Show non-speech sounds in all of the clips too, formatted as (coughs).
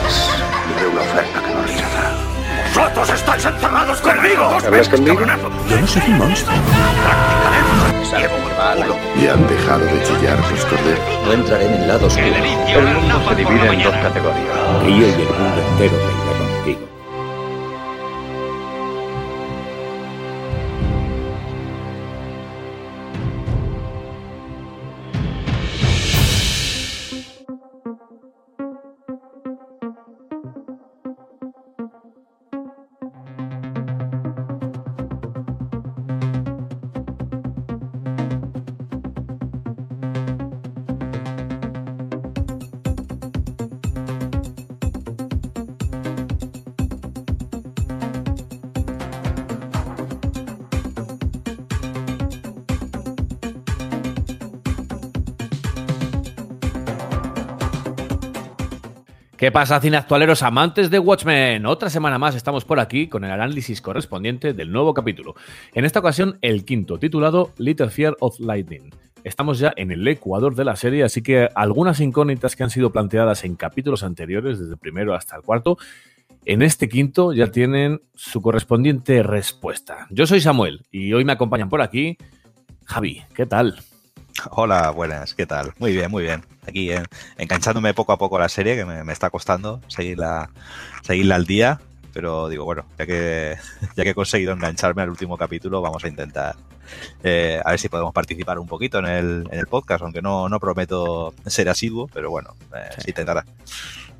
Grace. Le una oferta que no rechaza. ¡Vosotros estáis encerrados conmigo! ¿Hablas conmigo? Yo no soy un monstruo. ¿Y han dejado de chillar los corderos? No entraré en el lado oscuro. El mundo se divide en dos categorías. Río y el mundo entero ¿Qué pasa, cineactualeros amantes de Watchmen? Otra semana más estamos por aquí con el análisis correspondiente del nuevo capítulo. En esta ocasión, el quinto, titulado Little Fear of Lightning. Estamos ya en el ecuador de la serie, así que algunas incógnitas que han sido planteadas en capítulos anteriores, desde el primero hasta el cuarto, en este quinto ya tienen su correspondiente respuesta. Yo soy Samuel y hoy me acompañan por aquí Javi. ¿Qué tal? Hola, buenas, ¿qué tal? Muy bien, muy bien. Aquí eh, enganchándome poco a poco a la serie, que me, me, está costando seguirla, seguirla al día, pero digo, bueno, ya que, (laughs) ya que he conseguido engancharme al último capítulo, vamos a intentar eh, a ver si podemos participar un poquito en el, en el podcast, aunque no, no prometo ser asiduo, pero bueno, eh, sí. se intentará.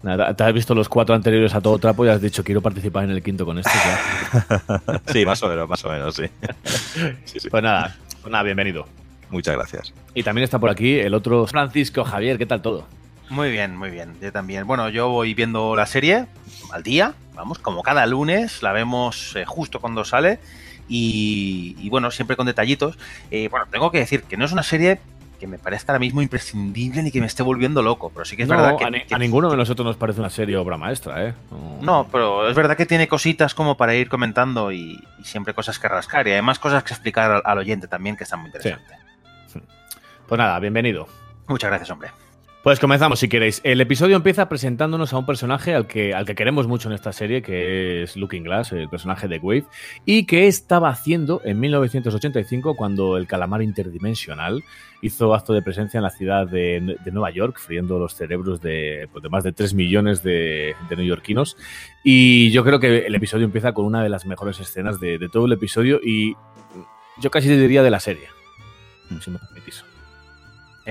Nada, te has visto los cuatro anteriores a todo trapo y has dicho quiero participar en el quinto con este. Ya. (laughs) sí, más o menos, más o menos, sí. (laughs) sí, sí. Pues nada, pues nada, bienvenido. Muchas gracias. Y también está por aquí el otro Francisco Javier. ¿Qué tal todo? Muy bien, muy bien. Yo también. Bueno, yo voy viendo la serie al día, vamos, como cada lunes, la vemos eh, justo cuando sale. Y, y, bueno, siempre con detallitos. Eh, bueno, tengo que decir que no es una serie que me parezca ahora mismo imprescindible ni que me esté volviendo loco, pero sí que es no, verdad que a, ni, que a, ninguno de nosotros nos parece una serie obra maestra, ¿eh? No. no, pero es verdad que tiene cositas como para ir comentando y, y, siempre cosas que rascar y además cosas que explicar al, al oyente también que están muy interesantes. Sí. Pues nada, bienvenido. Muchas gracias, hombre. Pues comenzamos si queréis. El episodio empieza presentándonos a un personaje al que, al que queremos mucho en esta serie, que es Looking Glass, el personaje de Wave, y que estaba haciendo en 1985 cuando el calamar interdimensional hizo acto de presencia en la ciudad de, de Nueva York, friendo los cerebros de, pues, de más de 3 millones de, de, neoyorquinos. Y yo creo que el episodio empieza con una de las mejores escenas de, de todo el episodio y yo casi diría de la serie, si me permitís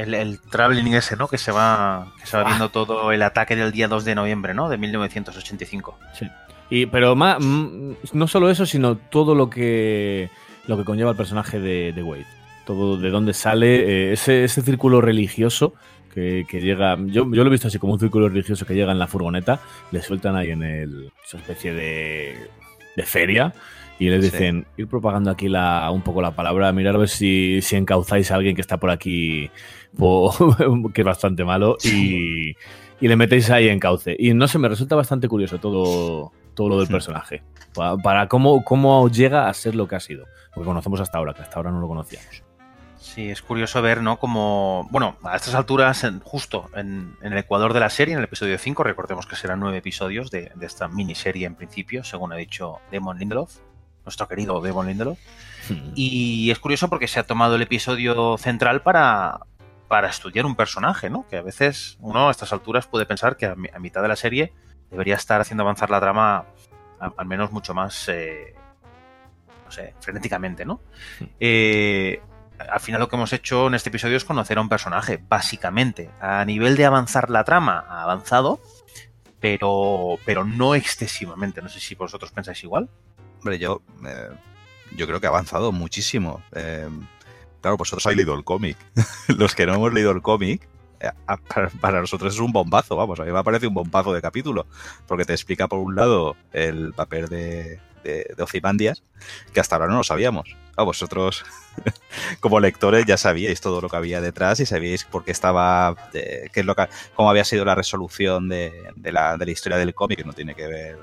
el, el, traveling ese, ¿no? Que se va, que se va viendo todo el ataque del día 2 de noviembre, ¿no? De 1985. Sí. Y, pero más, no solo eso, sino todo lo que, lo que conlleva el personaje de, de Wade. Todo de dónde sale, eh, ese, ese círculo religioso que, que, llega. Yo, yo lo he visto así como un círculo religioso que llega en la furgoneta, le sueltan ahí en el, esa especie de, de feria y les dicen sí. ir propagando aquí la, un poco la palabra, mirar a ver si, si encauzáis a alguien que está por aquí, (laughs) que es bastante malo, y, y, le metéis ahí en cauce. Y no sé, me resulta bastante curioso todo, todo lo del personaje, para, para, cómo, cómo llega a ser lo que ha sido, lo que conocemos hasta ahora, que hasta ahora no lo conocíamos. Sí, es curioso ver, ¿no? Como, bueno, a estas alturas, en, justo en, en, el Ecuador de la serie, en el episodio 5, recordemos que serán nueve episodios de, de esta miniserie en principio, según ha dicho Damon Lindelof, nuestro querido Devon Lindelof. Hmm. Y es curioso porque se ha tomado el episodio central para, para estudiar un personaje, ¿no? Que a veces uno a estas alturas puede pensar que a, a mitad de la serie debería estar haciendo avanzar la trama a, al menos mucho más, eh, no sé, frenéticamente, ¿no? Hmm. Eh, al final lo que hemos hecho en este episodio es conocer a un personaje, básicamente. A nivel de avanzar la trama, ha avanzado, pero, pero no excesivamente. No sé si vosotros pensáis igual. Hombre, yo, eh, yo creo que ha avanzado muchísimo. Eh, claro, vosotros habéis leído el cómic. (laughs) Los que no hemos leído el cómic, eh, para, para, nosotros es un bombazo, vamos. A mí me parece un bombazo de capítulo. Porque te explica, por un lado, el papel de, de, de Ozymandias, que hasta ahora no lo sabíamos. Vosotros, (laughs) como lectores, ya sabíais todo lo que había detrás y sabíais por qué estaba, eh, qué es lo que, cómo había sido la resolución de, la, de la historia del cómic, que no tiene que ver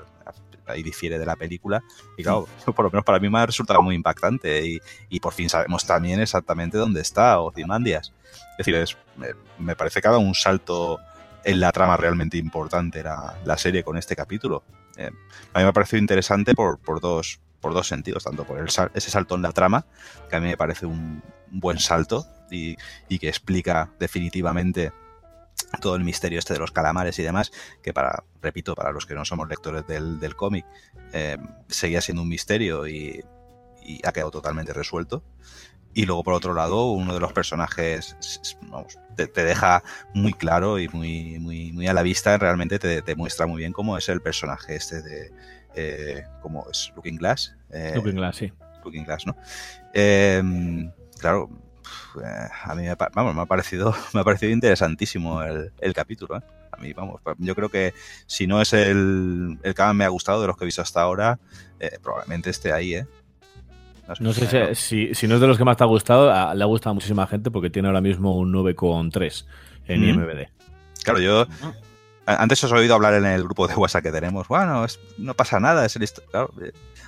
ahí difiere de la película. Y claro, (laughs) por lo menos para mí me ha resultado muy impactante. Y, y por fin sabemos también exactamente dónde está Ozymandias. Es decir, es, me, me, parece que ha dado un salto en la trama realmente importante la, la serie con este capítulo. Eh, a mí me ha parecido interesante por, por, dos, por dos sentidos, tanto por el, ese salto en la trama, que a mí me parece un, buen salto y, que explica definitivamente todo el misterio este de los calamares y demás, que para, repito, para los que no somos lectores del, del cómic, eh, seguía siendo un misterio y, ha quedado totalmente resuelto. Y luego, por otro lado, uno de los personajes te, deja muy claro y muy, muy, muy a la vista, realmente te, te, muestra muy bien cómo es el personaje este de... Eh, ¿Cómo es? Looking Glass. Eh, Looking Glass, sí. Looking Glass, ¿no? Eh, claro, a mí me, vamos, me, ha parecido, (laughs) me ha parecido interesantísimo el, el capítulo. ¿eh? A mí, vamos, yo creo que si no es el, el que más me ha gustado de los que he visto hasta ahora, eh, probablemente esté ahí, ¿eh? No sé si, si, si, no es de los que más te ha gustado, a, le ha gustado a muchísima gente porque tiene ahora mismo un 9,3 en mm. IMBD. Claro, yo antes os he oído hablar en el grupo de WhatsApp que tenemos. Bueno, es, no pasa nada, es el claro,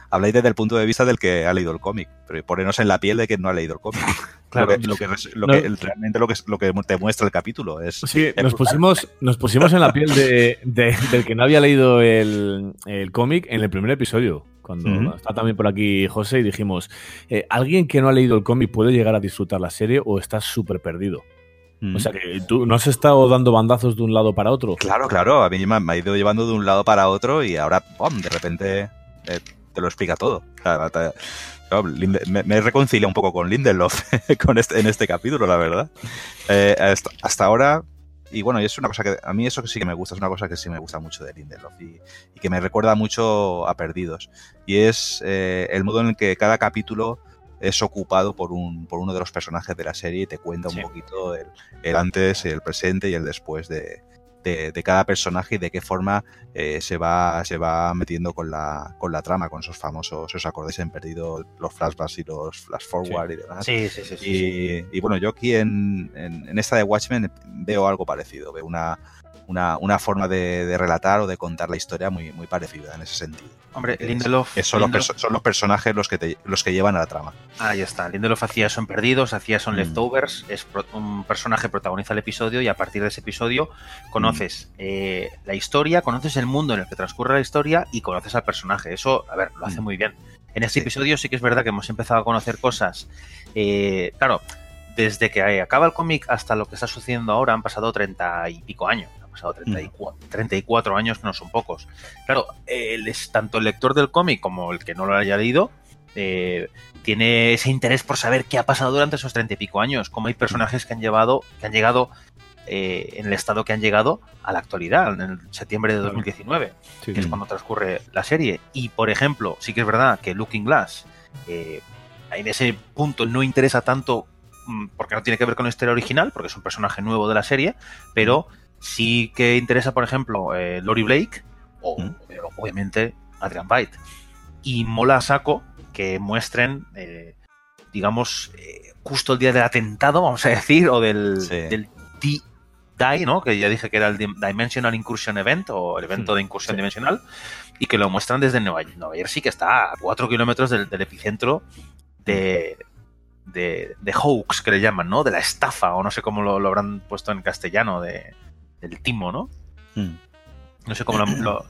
habláis desde el punto de vista del que ha leído el cómic, pero ponernos en la piel de que no ha leído el cómic. (laughs) Claro, lo que, lo que, lo que no. realmente lo que, lo que te muestra el capítulo es. Sí, nos pusimos, nos pusimos en la piel de, de, del que no había leído el, el cómic en el primer episodio cuando uh -huh. está también por aquí José y dijimos, eh, ¿alguien que no ha leído el cómic puede llegar a disfrutar la serie o está súper perdido? Mm. O sea que tú no has estado dando bandazos de un lado para otro. Claro, claro, a mí me ha ido llevando de un lado para otro y ahora, ¡pum! de repente eh, te lo explica todo. me, me reconcilia un poco con Lindelof (laughs) con este, en este capítulo, la verdad. Eh, hasta, hasta, ahora, y bueno, y es una cosa que a mí eso sí que me gusta, es una cosa que sí me gusta mucho de Lindelof y, y que me recuerda mucho a Perdidos. Y es eh, el modo en el que cada capítulo es ocupado por, un, por uno de los personajes de la serie y te cuenta un poquito el, el, antes, el presente y el después de, de, de cada personaje y de qué forma eh, se, va, se va metiendo con la, con la trama, con esos famosos, os acordáis, en perdido los flashbacks y los flash forward sí. y demás. Sí, sí, sí. sí, y, y, bueno, yo aquí en, en, en esta de Watchmen veo algo parecido, veo una una, una forma de, de, relatar o de contar la historia muy, muy parecida en ese sentido. Hombre, Lindelof. Es, son, Lindelof. Los son, los personajes los que, te, los que llevan a la trama. Ahí está. Lindelof hacía eso en Perdidos, hacía eso en mm. Leftovers. Es pro, un personaje protagoniza el episodio y a partir de ese episodio conoces mm. eh, la historia, conoces el mundo en el que transcurre la historia y conoces al personaje. Eso, a ver, lo hace mm. muy bien. En este sí. episodio sí que es verdad que hemos empezado a conocer cosas. Eh, claro, desde que acaba el cómic hasta lo que está sucediendo ahora han pasado treinta y pico años pasado 34, 34 años, que no son pocos. Claro, el, tanto el lector del cómic como el que no lo haya leído eh, tiene ese interés por saber qué ha pasado durante esos 30 y pico años, cómo hay personajes que han llevado, que han llegado eh, en el estado que han llegado a la actualidad, en el septiembre de 2019, sí, que es cuando transcurre la serie. Y, por ejemplo, sí que es verdad que Looking Glass, eh, en ese punto no interesa tanto mm, porque no tiene que ver con la historia original, porque es un personaje nuevo de la serie, pero sí que interesa, por ejemplo, eh, Lori Blake o, mm. obviamente, Adrian Byte. Y mola a saco que muestren, eh, digamos, eh, justo el día del atentado, vamos a decir, o del, sí. del D-Die, ¿no? Que ya dije que era el Dimensional Incursion Event o el evento de incursión sí. dimensional, y que lo muestran desde Nueva, Nueva Jersey, que está a 4 kilómetros del, del epicentro de, de, de, hoax, que le llaman, ¿no? De la estafa, o no sé cómo lo, lo habrán puesto en castellano, de, del timo, ¿no? Mm. No sé cómo lo, lo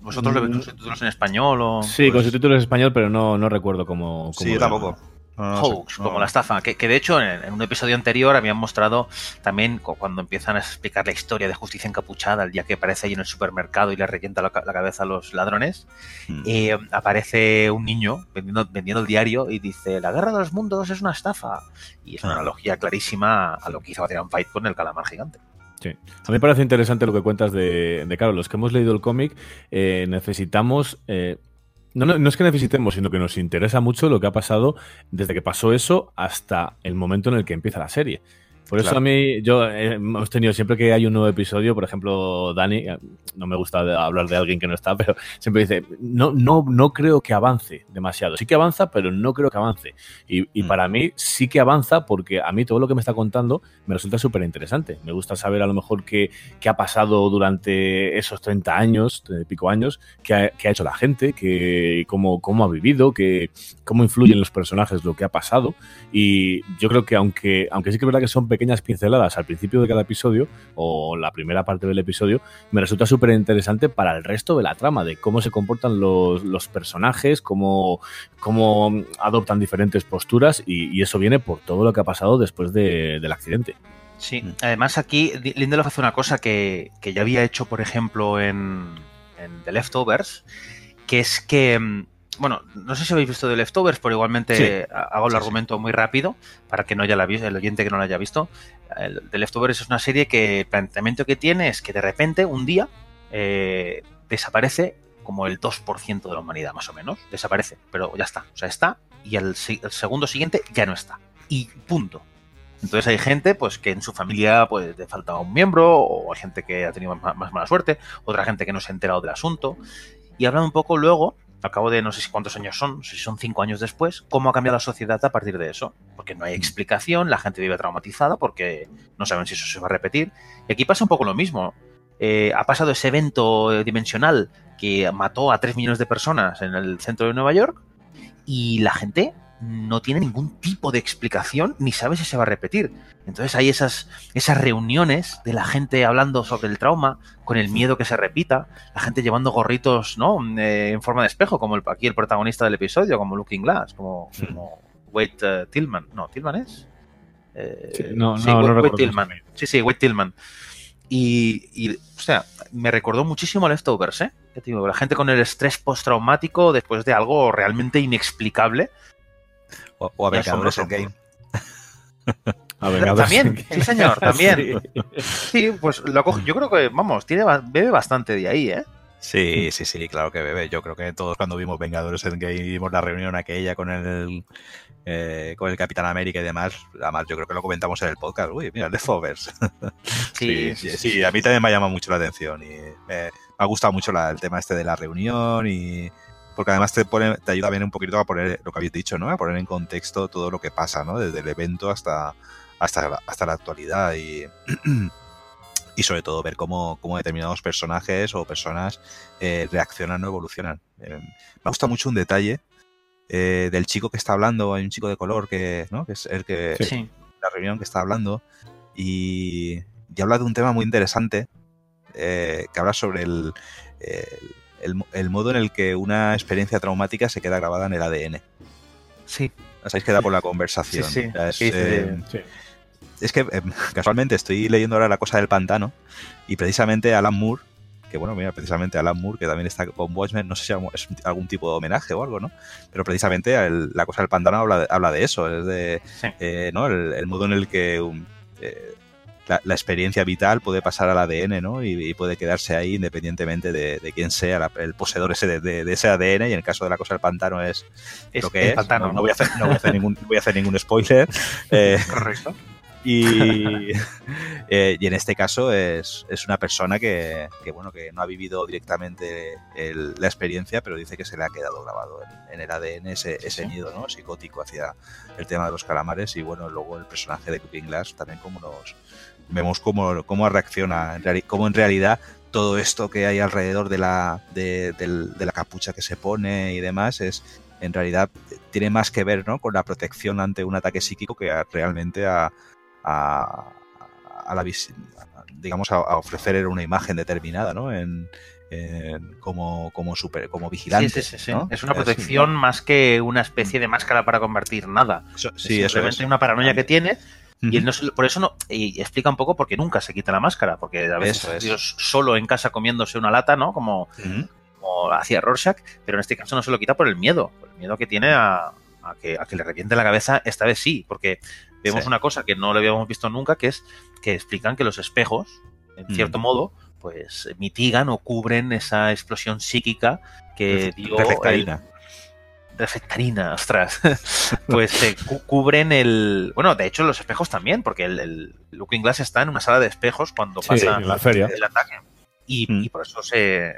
¿Vosotros le veis los subtítulos en español o...? Sí, pues... con subtítulos en español, pero no, no recuerdo cómo... cómo sí, yo tampoco. No, no, Hoax, no, como la estafa, que, que de hecho en, en, un episodio anterior habían mostrado también cuando empiezan a explicar la historia de justicia encapuchada, el día que aparece ahí en el supermercado y le requienta la, la cabeza a los ladrones, mm. eh, aparece un niño vendiendo, vendiendo, el diario y dice, la guerra de los mundos es una estafa. Y es una ah. analogía clarísima a lo que hizo Adrian Fight con el calamar gigante. Sí. A mí me parece interesante lo que cuentas de, de claro, los que hemos leído el cómic eh, necesitamos... Eh, no, no, no, es que necesitemos, sino que nos interesa mucho lo que ha pasado desde que pasó eso hasta el momento en el que empieza la serie. Por eso claro. a mí, yo eh, hemos tenido siempre que hay un nuevo episodio, por ejemplo, Dani, eh, no me gusta hablar de alguien que no está, (laughs) pero siempre dice, no, no, no creo que avance demasiado. Sí que avanza, pero no creo que avance. Y, y mm. para mí sí que avanza porque a mí todo lo que me está contando me resulta súper interesante. Me gusta saber a lo mejor qué, qué, ha pasado durante esos 30 años, pico años, qué ha, qué ha hecho la gente, que, cómo, cómo ha vivido, que, cómo influyen los personajes lo que ha pasado. Y yo creo que aunque, aunque sí que es verdad que son pequeños pequeñas pinceladas al principio de cada episodio o la primera parte del episodio me resulta súper interesante para el resto de la trama, de cómo se comportan los, los personajes, cómo, cómo adoptan diferentes posturas y, y eso viene por todo lo que ha pasado después de- del accidente. Sí, además aquí Lindelof hace una cosa que, que ya había hecho, por ejemplo, en, en The Leftovers, que es que, mm, bueno, no sé si habéis visto The Leftovers, pero igualmente Sí. hago el Sí, argumento muy rápido para que no haya la el oyente que no lo haya visto. The Leftovers es una serie que el planteamiento que tiene es que de repente, un día, eh, desaparece como el 2% de la humanidad, más o menos. Desaparece, pero ya está. O sea, está y el, segundo siguiente ya no está. Y punto. Entonces hay gente pues que en su familia pues le faltaba un miembro o hay gente que ha tenido más, más mala suerte, otra gente que no se ha enterado del asunto y hablan un poco luego, al cabo de no sé si cuántos años son, no sé si son cinco años después, cómo ha cambiado la sociedad a partir de eso. Porque no hay explicación, la gente vive traumatizada porque no saben si eso se va a repetir. Y aquí pasa un poco lo mismo. Eh, ha pasado ese evento dimensional que mató a tres millones de personas en el centro de Nueva York y la gente no tiene ningún tipo de explicación ni sabe si se va a repetir. Entonces hay esas, esas reuniones de la gente hablando sobre el trauma, con el miedo que se repita, la gente llevando gorritos ¿no? Eh, en forma de espejo, como el, aquí el protagonista del episodio, como Looking Glass, como, como Wade eh, Tillman. No, ¿Tillman es? Eh, Sí, no, sí, no, no Wade- Wade recuerdo Tillman. Sí, sí, Wade Tillman. Y, y, o sea, me recordó muchísimo a Leftovers, ¿eh? Que digo, la gente con el estrés postraumático después de algo realmente inexplicable. O, o Vengadores. Endgame. A Vengadores (laughs) También, (laughs) sí señor, también. Sí. Sí, pues lo coge- yo creo que, vamos, tiene, bebe bastante de ahí, ¿eh? Sí, sí, sí, claro que bebe. Yo creo que todos cuando vimos Vengadores Endgame y vimos la reunión aquella con el eh, con el Capitán América y demás, además yo creo que lo comentamos en el podcast. Uy, mira, The Fovers. (laughs) Sí, sí, sí, a mí también me ha llamado mucho la atención y me, me ha gustado mucho la- el tema este de la reunión y porque además te pone, te ayuda bien un poquito a poner lo que habéis dicho, ¿no? A poner en contexto todo lo que pasa, ¿no? Desde el evento hasta hasta la, hasta la actualidad y (clears throat) y sobre todo ver cómo, cómo determinados personajes o personas eh, reaccionan o evolucionan. Eh, me gusta mucho un detalle eh, del chico que está hablando, hay un chico de color que, ¿no? que es el que Sí. la reunión que está hablando y, y habla de un tema muy interesante eh, que habla sobre el, el, el- el modo en el que una experiencia traumática se queda grabada en el ADN. Sí. Os habéis quedado por la conversación. Sí, sí. O sea, es, ¿Qué dice eh, Sí. es que eh, casualmente estoy leyendo ahora La Cosa del Pantano y precisamente Alan Moore, que bueno, mira, precisamente Alan Moore, que también está con Watchmen, no sé si es un- algún tipo de homenaje o algo, ¿no? Pero precisamente el- La Cosa del Pantano habla de, habla de eso, es de Sí. eh, ¿no? el, el modo en el que um, eh, la, la experiencia vital puede pasar al ADN, ¿no? Y, y puede quedarse ahí independientemente de, de quién sea la- el poseedor ese de, de- de ese ADN. Y en el caso de la cosa del pantano es, Es lo que el es. pantano, no, voy a hacer, no voy a hacer ningún, no voy a hacer ningún spoiler. (laughs) Eh, Correcto. y, (laughs) eh, y en este caso es, es una persona que, que, bueno, que no ha vivido directamente el- la experiencia, pero dice que se le ha quedado grabado en, en el ADN ese, ese Sí. miedo ¿no? psicótico hacia el tema de los calamares. Y bueno, luego el personaje de Cooking Glass también como nos vemos cómo, cómo reacciona, cómo en realidad todo esto que hay alrededor de la, de, del- de la capucha que se pone y demás es en realidad tiene más que ver ¿no? con la protección ante un ataque psíquico que a- realmente a, a, a la digamos a, a ofrecer una imagen determinada ¿no? en, en- como como super como vigilante Sí, sí, sí, sí. ¿no? Es una protección más que una especie de máscara para convertir nada. Eso- Es eso simplemente es una paranoia que tiene y él no se- por eso no y explica un poco por qué nunca se quita la máscara porque a veces Eso es. Dios solo en casa comiéndose una lata no como, como hacía Rorschach pero en este caso no se lo quita por el miedo por el miedo que tiene a, a que, a que le reviente la cabeza esta vez sí porque vemos Sí. una cosa que no le habíamos visto nunca que es que explican que los espejos en Mm. cierto modo pues mitigan o cubren esa explosión psíquica que dio el, Reflectarina. ostras. (laughs) pues se cu- cubren el. Bueno, de hecho, los espejos también, porque el, el Looking Glass está en una sala de espejos cuando Sí, pasa en la feria. el ataque. Y, Mm. y por eso se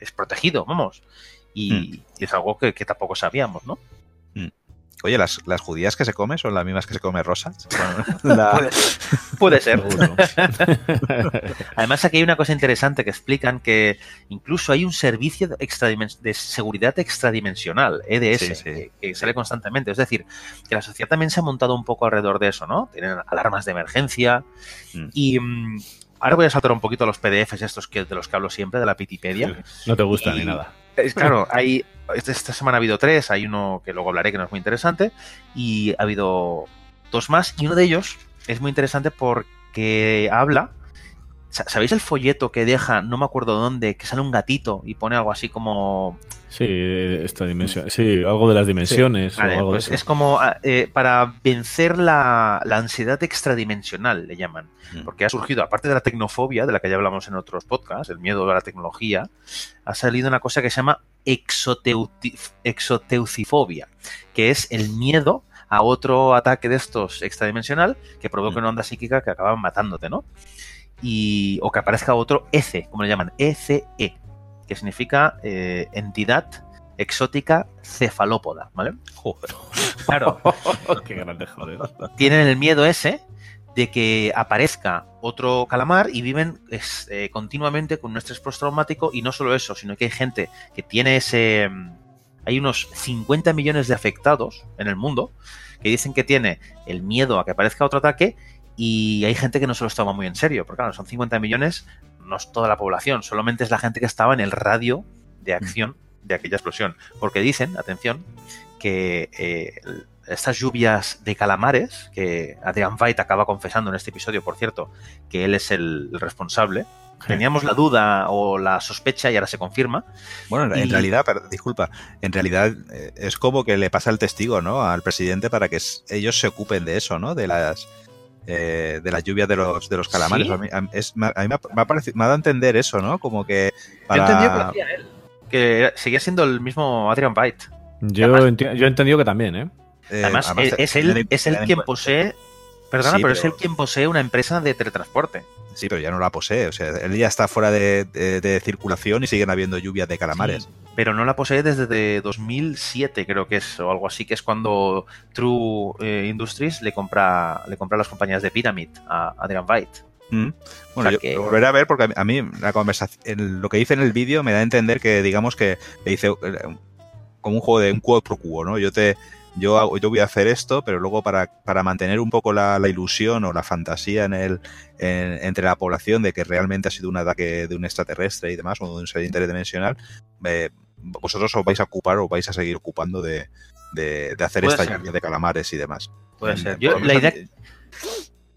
es protegido, vamos. Y, y es algo que, que tampoco sabíamos, ¿no? Oye, las, las judías que se come son las mismas que se come. (laughs) Bueno, (laughs) la- Puede, ser. (laughs) Además, aquí hay una cosa interesante que explican que incluso hay un servicio de, seguridad extradimensional, EDS, Sí, sí. Que, que sale constantemente. Es decir, que la sociedad también se ha montado un poco alrededor de eso, ¿no? Tienen alarmas de emergencia. Mm. Y mm, ahora voy a saltar un poquito a los PDFs estos que, de los que hablo siempre, de la Pitipedia. No te gusta Y- ni nada. Claro, hay, esta, esta semana ha habido tres, hay uno que luego hablaré que no es muy interesante, y ha habido dos más, y uno de ellos es muy interesante porque habla. Sa- ¿Sabéis el folleto que deja, no me acuerdo dónde, que sale un gatito y pone algo así como. Sí, esta dimensión. Sí, algo de las dimensiones. Vale, o algo pues de eso. es como ah, eh, para vencer la, la ansiedad extradimensional, le llaman. Mm. Porque ha surgido, aparte de la tecnofobia, de la que ya hablamos en otros podcasts, el miedo a la tecnología, ha salido una cosa que se llama exoteucifobia, que es el miedo a otro ataque de estos extradimensional que provoque Mm. una onda psíquica que acaba matándote, ¿no? Y, o que aparezca otro ECE, como le llaman, ECE, que significa eh, entidad exótica cefalópoda, ¿vale? Joder. (laughs) Claro, (laughs) Qué grande, joder. tienen el miedo ese de que aparezca otro calamar y viven es, eh, continuamente con un estrés postraumático y no solo eso, sino que hay gente que tiene ese... mm, Hay unos 50 millones de afectados en el mundo que dicen que tiene el miedo a que aparezca otro ataque y hay gente que no se los toma muy en serio, porque claro, son 50 millones, no es toda la población, solamente es la gente que estaba en el radio de acción de aquella explosión. Porque dicen, atención, que eh, estas lluvias de calamares, que Adrian Veidt acaba confesando en este episodio, por cierto, que él es el responsable. Teníamos la duda o la sospecha y ahora se confirma. Bueno, en, Y- realidad, per- disculpa, en realidad eh, es como que le pasa el testigo, ¿no? Al presidente para que ellos se ocupen de eso, ¿no? De las eh, de las lluvias de los de los calamares. ¿Sí? A mí, a- es- me- a mí me, ha, me ha parecido- me ha dado a entender eso, ¿no? Como que Yo entendí que lo hacía él. Que seguía siendo el mismo Adrian Veidt. Yo, Además- yo he entendido que también, ¿eh? eh, Además, además es, es él, es él quien posee. Perdona, Sí, pero, es él quien posee una empresa de teletransporte. Sí, pero ya no la posee. O sea, él ya está fuera de, de- de circulación y siguen habiendo lluvias de calamares. Sí, pero no la posee desde de 2007, creo que es, o algo así, que es cuando True eh, Industries le compra, le compra las compañías de Pyramid a Adrian Veidt. Mm. Bueno, O sea yo que- lo volveré a ver porque a mí, la conversación, lo que dice en el vídeo me da a entender que, digamos que le dice eh, como un juego de un quo pro quo, ¿no? Yo te, yo, hago- yo voy a hacer esto, pero luego para, para mantener un poco la, la ilusión o la fantasía en el, en- entre la población de que realmente ha sido un ataque de un extraterrestre y demás, o de un ser interdimensional, eh, vosotros os vais a ocupar o vais a seguir ocupando de, de, de hacer esta ser. lluvia de calamares y demás. Puede ser. Yo, la, idea,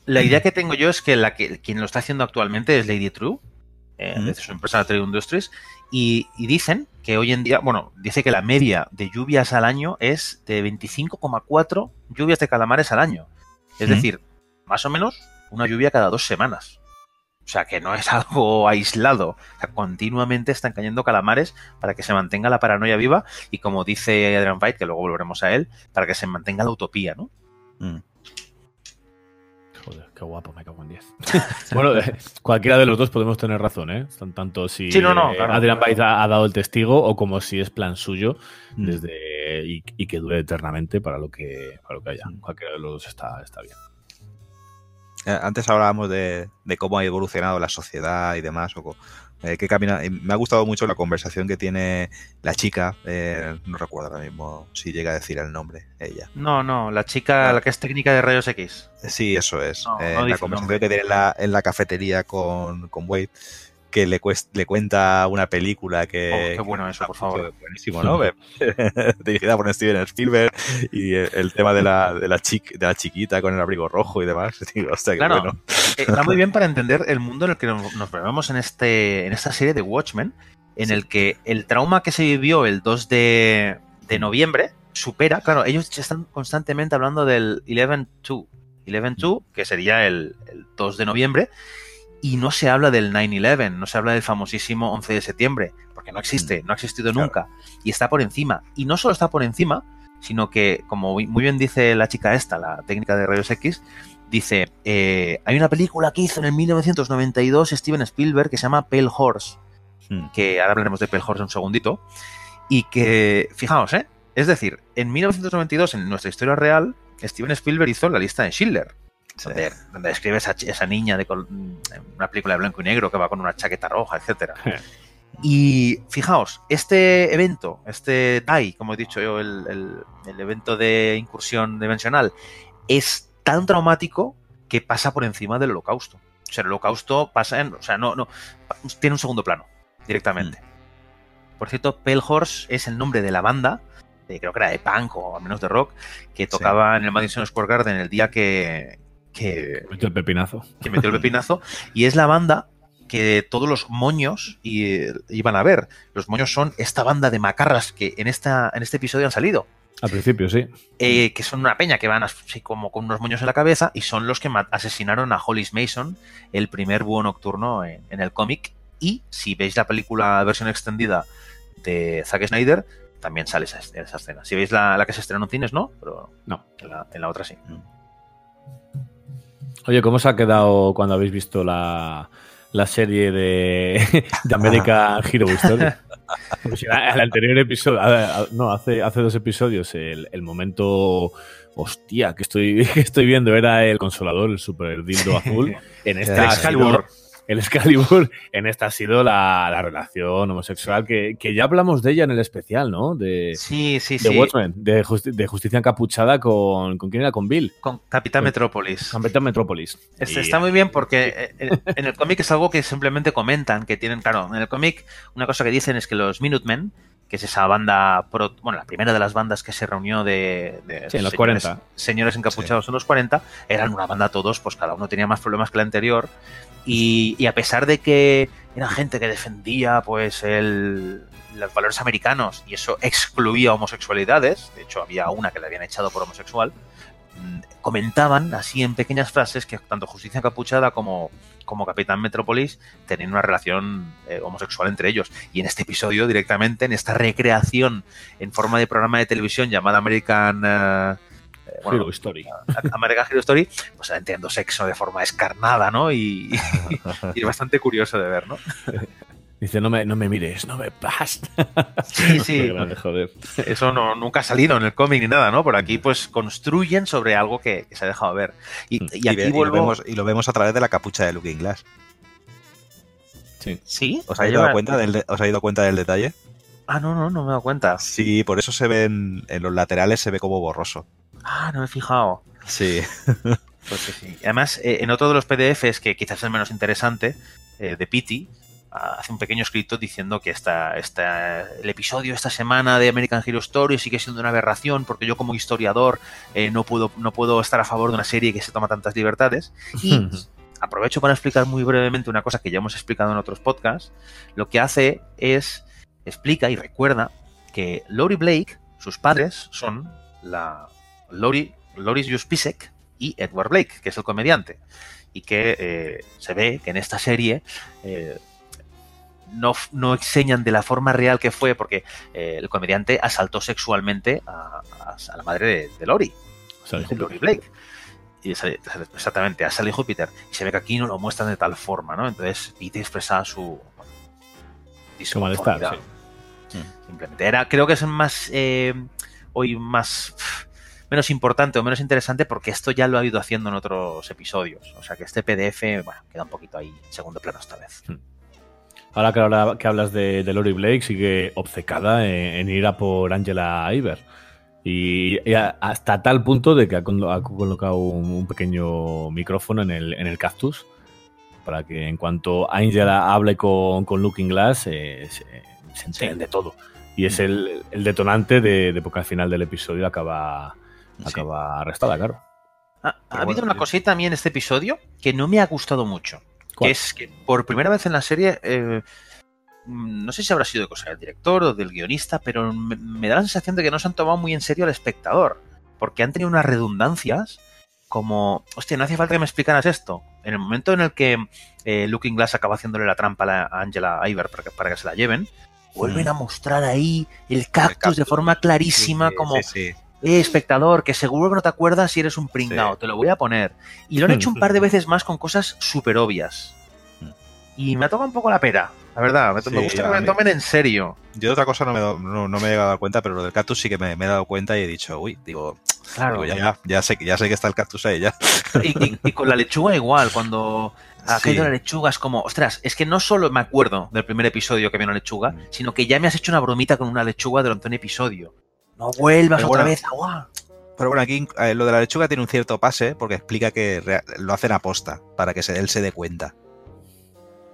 la idea que tengo yo es que, la que quien lo está haciendo actualmente es Lady True, eh, desde su empresa True Industries, y, y dicen que hoy en día, bueno, dice que la media de lluvias al año es de 25,4 lluvias de calamares al año. Es decir, más o menos una lluvia cada dos semanas. O sea, que no es (laughs) algo aislado. O sea, continuamente están cayendo calamares para que se mantenga la paranoia viva y como dice Adrian Veidt, que luego volveremos a él, para que se mantenga la utopía, ¿no? Mm. Qué guapo, me cago en 10. (laughs) bueno, eh, cualquiera de los dos podemos tener razón, ¿eh? Tan- Tanto si Sí, no, no, eh, claro. Adrian Veidt ha, ha dado el testigo o como si es plan suyo Mm. desde y, y que dure eternamente para lo que, para lo que haya. Cualquiera de los dos está, está bien. Eh, Antes hablábamos de, de cómo ha evolucionado la sociedad y demás, o eh, qué camina. Me ha gustado mucho la conversación que tiene la chica, eh, no recuerdo ahora mismo si llega a decir el nombre, ella. No, no, la chica, la que es técnica de rayos X. Sí, eso es. No, Eh, no la conversación que tiene en la, en la cafetería con, con Wade, que le, cuest- le cuenta una película que... Oh, qué que bueno eso, por favor. (laughs) Buenísimo, ¿no? (laughs) Dirigida por Steven Spielberg y el, el tema de la, de, la chic- de la chiquita con el abrigo rojo y demás. (laughs) Digo, hostia, qué Claro. bueno. Eh, Está muy bien para entender el mundo en el que nos, movemos en, este, en esta serie de Watchmen, en Sí. el que el trauma que se vivió el 2 de, de noviembre supera, claro, ellos están constantemente hablando del 11-2, 11-2, que sería el, el 2 de noviembre, y no se habla del 9-11, no se habla del famosísimo 11 de septiembre, porque no existe, no ha existido Claro. nunca, y está por encima. Y no solo está por encima, sino que, como muy bien dice la chica esta, la técnica de rayos X, dice, eh, hay una película que hizo en el 1992 Steven Spielberg que se llama Pale Horse, Hmm. que ahora hablaremos de Pale Horse en un segundito, y que, fijaos, ¿eh? Es decir, en 1992, en nuestra historia real, Steven Spielberg hizo la lista de Schindler, Sí. donde, donde describe esa, esa niña de una película de blanco y negro que va con una chaqueta roja, etcétera. (laughs) Y fijaos, este evento, este DAI, como he dicho yo, el, el- el evento de incursión dimensional, es tan traumático que pasa por encima del holocausto. O sea, el holocausto pasa en. O sea, no, no. Tiene un segundo plano, directamente. Por cierto, Pale Horse es el nombre de la banda, de- creo que era de punk o al menos de rock, que tocaba en el Madison Square Garden el día que, que, Metió el pepinazo. que metió el pepinazo, y es la banda que todos los moños y- iban a ver. Los moños son esta banda de macarras que en, esta, en este episodio han salido. Al principio, sí. eh, que son una peña que van así como con unos moños en la cabeza y son los que asesinaron a Hollis Mason, el primer búho nocturno en, en el cómic. Y si veis la película versión extendida de Zack Snyder, también sale esa, esa escena. Si veis la, la que se estrenó en cines, no, pero No. en la, en la otra sí. Oye, ¿cómo os ha quedado cuando habéis visto la, la serie de, (laughs) de American (laughs) Hero Story? (laughs) Pues el anterior episodio, no, hace, hace dos episodios, el, el momento, hostia, que estoy, que estoy viendo era el consolador, el super dildo azul. En esta Excalibur. El Excalibur, (laughs) en esta ha sido la, la relación homosexual que, que ya hablamos de ella en el especial, ¿no? De, Sí, sí, de sí. Watchmen, de, justi- de Justicia Encapuchada con, ¿con quién era? Con Bill, Con Capitán Con- Metrópolis. Capitán Metrópolis. Este está muy bien porque eh, en, en el cómic es algo que simplemente comentan, que tienen, claro, en el cómic una cosa que dicen es que los Minutemen, que es esa banda, pro- bueno, la primera de las bandas que se reunió de, de Sí, los señores, 40. señores encapuchados en los 40, eran una banda todos, pues cada uno tenía más problemas que la anterior, y, y a pesar de que era gente que defendía pues el, los valores americanos y eso excluía homosexualidades, de hecho había una que le habían echado por homosexual, mm, comentaban así en pequeñas frases que tanto Justicia Encapuchada como, como Capitán Metrópolis tenían una relación eh, homosexual entre ellos. Y en este episodio, directamente, en esta recreación en forma de programa de televisión llamada American. eh, eh, bueno, Hero Story. (laughs) American Hero Story, pues entiendo sexo de forma escarnada, ¿no? Y, (laughs) y es bastante curioso de ver, ¿no? (laughs) Dice, no me, no me mires, no me basta. (laughs) Sí, (laughs) sí. Qué grande, joder. Eso no, nunca ha salido en el cómic ni nada, ¿no? Por aquí, pues construyen sobre algo que, que se ha dejado ver. Y, y Y, aquí y vuelvo. lo vemos, y lo vemos a través de la capucha de Looking Glass. Sí. ¿Sí? ¿Os habéis dado cuenta del, de- ¿os habéis dado cuenta del detalle? Ah, no, no, no me he dado cuenta. Sí, por eso se ven en los laterales se ve como borroso. Ah, no me he fijado. Sí. Pues sí, sí. Además, eh, en otro de los PDFs, que quizás es el menos interesante, eh, de Pity, hace un pequeño escrito diciendo que esta, esta, el episodio esta semana de American Hero Story sigue siendo una aberración porque yo como historiador eh, no, puedo, no puedo estar a favor de una serie que se toma tantas libertades. Y (laughs) aprovecho para explicar muy brevemente una cosa que ya hemos explicado en otros podcasts. Lo que hace es, explica y recuerda que Lori Blake, sus padres son la Lori, Loris Juspisek y Edward Blake, que es el comediante. Y que eh, se ve que en esta serie eh, no, no enseñan de la forma real que fue, porque eh, el comediante asaltó sexualmente a, a- a la madre de, de Lori, de Lori Blake. Y sale- exactamente, a Sally Júpiter. Y se ve que aquí no lo muestran de tal forma, ¿no? Entonces, Pete expresa su. Su malestar, sí. Simplemente. Era, creo que es más. eh, hoy más. menos importante o menos interesante porque esto ya lo ha ido haciendo en otros episodios. O sea que este PDF, bueno, queda un poquito ahí en segundo plano esta vez. Ahora que, habla- que hablas de, de Lori Blake, sigue obcecada en, en ir a por Angela Iver. Y, y a- hasta tal punto de que ha, colo- ha colocado un, un pequeño micrófono en el, en el cactus para que en cuanto Angela hable con, con Looking Glass eh, se, se enteren de todo. Y es el, el detonante de, de porque al final del episodio acaba, acaba arrestada, claro. Ha habido bueno, una cosita a mí en este episodio que no me ha gustado mucho. ¿Cuál? Que es que por primera vez en la serie, eh, mm, no sé si habrá sido de cosa del director o del guionista, pero me, me da la sensación de que no se han tomado muy en serio al espectador. Porque han tenido unas redundancias como, hostia, no hacía falta que me explicaras esto. En el momento en el que eh, Looking Glass acaba haciéndole la trampa a la- a Angela Iver para que, para que se la lleven, vuelven a mostrar ahí el cactus, cactus. de forma clarísima, Sí, como, sí, sí. Eh, espectador, que seguro que no te acuerdas si eres un pringao, Sí. te lo voy a poner. Y lo han hecho un par de (laughs) veces más con cosas súper obvias. Y me ha tocado un poco la pera la verdad. Me, Sí, me gusta que me mí- tomen en serio. Yo de otra cosa no me, he dado- no, no me he llegado a dar cuenta, pero lo del cactus sí que me, me he dado cuenta y he dicho, uy, digo, Claro. digo, ya, ya, ya sé, que- ya sé que está el cactus ahí, ya. Y, y- y con la lechuga igual, cuando ha Sí. caído la lechuga es como, ostras, es que no solo me acuerdo del primer episodio que había una lechuga, Mm. sino que ya me has hecho una bromita con una lechuga durante un episodio. No vuelvas Pero otra bueno, vez, agua. Pero bueno, aquí eh, lo de la lechuga tiene un cierto pase porque explica que lo hacen aposta para que se, él se dé cuenta.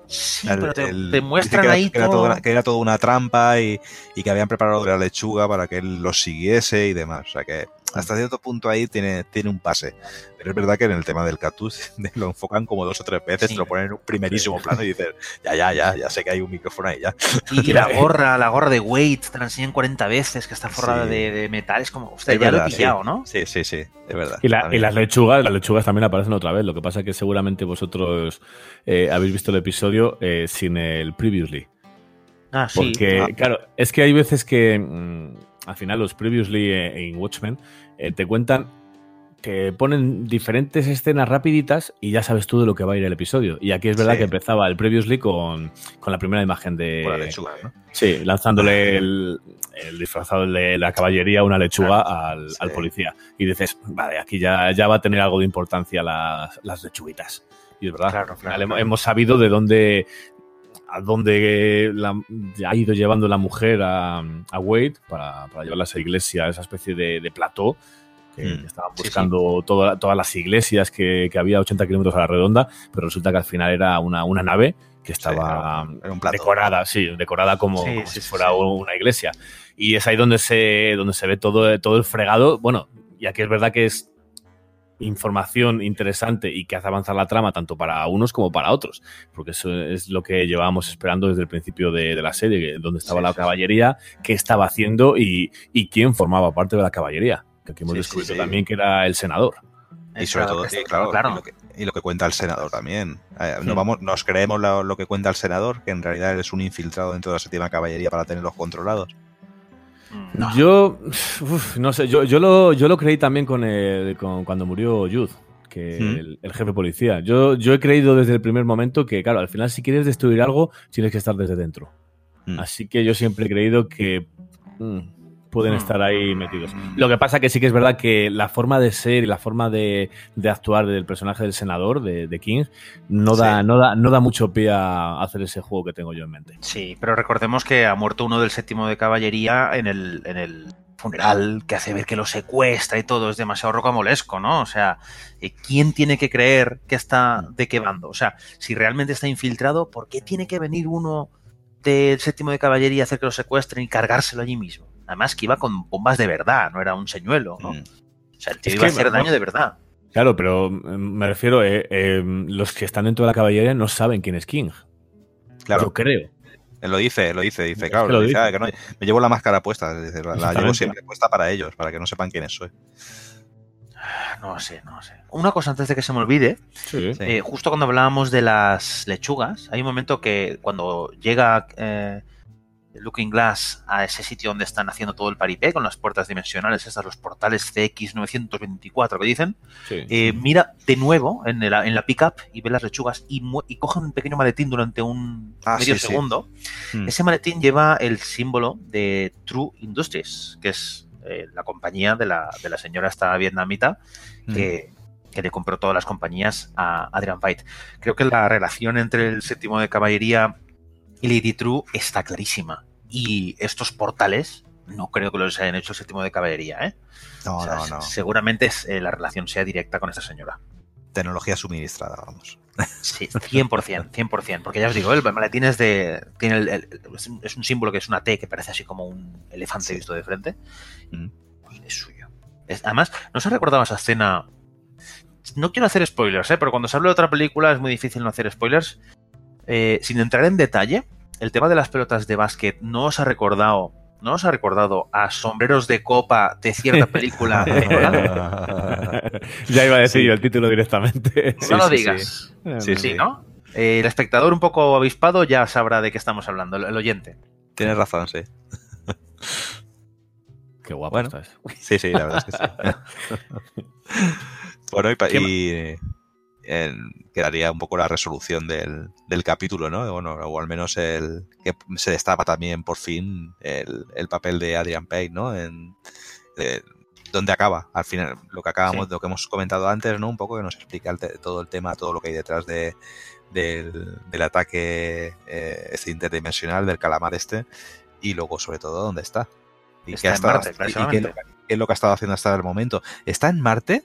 Sí, El- pero te, el- te muestran que era, ahí que era todo. que era toda una trampa y, y que habían preparado la lechuga para que él los siguiese y demás. O sea que hasta cierto punto ahí tiene, tiene un pase. Pero es verdad que en el tema del cactus (laughs) lo enfocan como dos o tres veces, Sí. te lo ponen en un primerísimo plano y dices, ya, ya, ya, ya sé que hay un micrófono ahí ya. Y (laughs) la gorra, la gorra de Wade, te la enseñan 40 veces, que está forrada Sí. de, de metal. Es como, Es ya lo he pillado, sí. ¿no? Sí, sí, sí, es verdad. Y, la- y También. las lechugas, las lechugas también aparecen otra vez. Lo que pasa es que seguramente vosotros eh, habéis visto el episodio eh, sin el previously. Ah, sí. Porque, Ah. claro, es que hay veces que mm, al final los previously eh, en Watchmen eh, te cuentan que ponen diferentes escenas rapiditas y ya sabes tú de lo que va a ir el episodio. Y aquí es verdad Sí. que empezaba el previously con, con la primera imagen de... La lechuga, ¿no? Sí, lanzándole el, el disfrazado de la caballería una lechuga al, Sí. al policía. Y dices, vale, aquí ya, ya va a tener algo de importancia las, las lechuguitas. Y es verdad, Claro, claro. hemos sabido de dónde a dónde la- ha ido llevando la mujer a, a Wade para, para llevarla a esa iglesia, a esa especie de, de plató. Que Mm, estaban sí, buscando toda- todas las iglesias que, que había a 80 kilómetros a la redonda, pero resulta que al final era una, una nave que estaba era un decorada, sí, decorada como, Sí, como sí, si sí, fuera sí. una iglesia. Y es ahí donde se, donde se ve todo, todo el fregado. Bueno, y aquí es verdad que es información interesante y que hace avanzar la trama tanto para unos como para otros, porque eso es lo que llevábamos esperando desde el principio de, de la serie, donde estaba Sí, la sí, caballería, qué estaba haciendo y, y quién formaba parte de la caballería. Que aquí hemos Sí, descubierto sí. también que era el senador. Y sobre todo, y claro, claro. Y, lo que, y lo que cuenta el senador también. Eh, nos, vamos, nos creemos lo, lo que cuenta el senador, que en realidad es un infiltrado dentro de la séptima caballería para tenerlos controlados. No. Yo, uf, no sé, yo, yo, lo, yo lo creí también con, el, con cuando murió Youth, que Mm. el, el jefe policía. Yo, yo he creído desde el primer momento que, claro, al final si quieres destruir algo, tienes que estar desde dentro. Mm. Así que yo siempre he creído que mm, pueden Mm. estar ahí metidos. Lo que pasa que sí que es verdad que la forma de ser y la forma de, de actuar del personaje del senador, de, de King, no da, Sí. no, da, no da mucho pie a hacer ese juego que tengo yo en mente. Sí, pero recordemos que ha muerto uno del séptimo de caballería en el, en el funeral que hace ver que lo secuestra y todo. Es demasiado rocamolesco, ¿no? O sea, eh, ¿quién tiene que creer que está de qué bando? O sea, si realmente está infiltrado, ¿por qué tiene que venir uno del séptimo de caballería a hacer que lo secuestren y cargárselo allí mismo? Además que iba con bombas de verdad, no era un señuelo, ¿no? Mm. O sea, el tío Es iba a hacer daño de verdad. Claro, pero mm, me refiero, eh, eh, los que están dentro de la caballería no saben quién es King. Claro, Yo creo. él lo dice, lo dice, dice, Es claro, que lo dice, dice. "Ah, que no, me llevo la máscara puesta, dice, la, la llevo siempre puesta para ellos, para que no sepan quiénes soy. No sé, no sé. Una cosa antes de que se me olvide, Sí. Sí. Eh, justo cuando hablábamos de las lechugas, hay un momento que cuando llega eh, Looking Glass a ese sitio donde están haciendo todo el paripé con las puertas dimensionales, estas, los portales CX924 que dicen, sí. eh, mira de nuevo en, el- en la pickup y ve las lechugas y, y coge un pequeño maletín durante un Ah, medio sí, sí. segundo. Mm. Ese maletín lleva el símbolo de True Industries, que es eh, la compañía de la, de la señora esta vietnamita Mm. que, que le compró todas las compañías a Adrian White. Creo que la relación entre el séptimo de caballería y Lady True está clarísima. Y estos portales no creo que los hayan hecho el séptimo de caballería, ¿eh? No, O sea, no, no. Seguramente es, eh, la relación sea directa con esta señora. Tecnología suministrada, vamos. Sí, 100%, 100%. Porque ya os digo, el maletín es de. Tiene el- el- es, un, símbolo que es una T que parece así como un elefante Sí. visto de frente. Mm. Pues es suyo. Es- además, ¿no se recordaba esa escena? No quiero hacer spoilers, ¿eh? pero cuando se habla de otra película es muy difícil no hacer spoilers. Eh, sin entrar en detalle, el tema de las pelotas de básquet no os ha recordado. ¿No os ha recordado a sombreros de copa de cierta película? (laughs) ya iba a decir Sí. yo el título directamente. no lo sí, digas. Sí, Sí, sí. ¿no? Eh, el espectador un poco avispado ya sabrá de qué estamos hablando, el, el oyente. Tienes razón, sí. (laughs) Qué guapo Bueno. estás. Sí, sí, la verdad es que sí. (laughs) bueno, y, pa- ¿Qué y, quedaría un poco la resolución del, del capítulo, ¿no? Bueno, o al menos el que se destapa también por fin el, el papel de Adrian Payne, ¿no? En eh, dónde acaba, al final, lo que acabamos, Sí. lo que hemos comentado antes, ¿no? Un poco que nos explica el todo el tema, todo lo que hay detrás de, del, del ataque eh, este interdimensional, del calamar este, y luego, sobre todo, dónde está. Y Está qué ha estado- Marte, y- qué qué es lo que ha estado haciendo hasta el momento. ¿Está en Marte?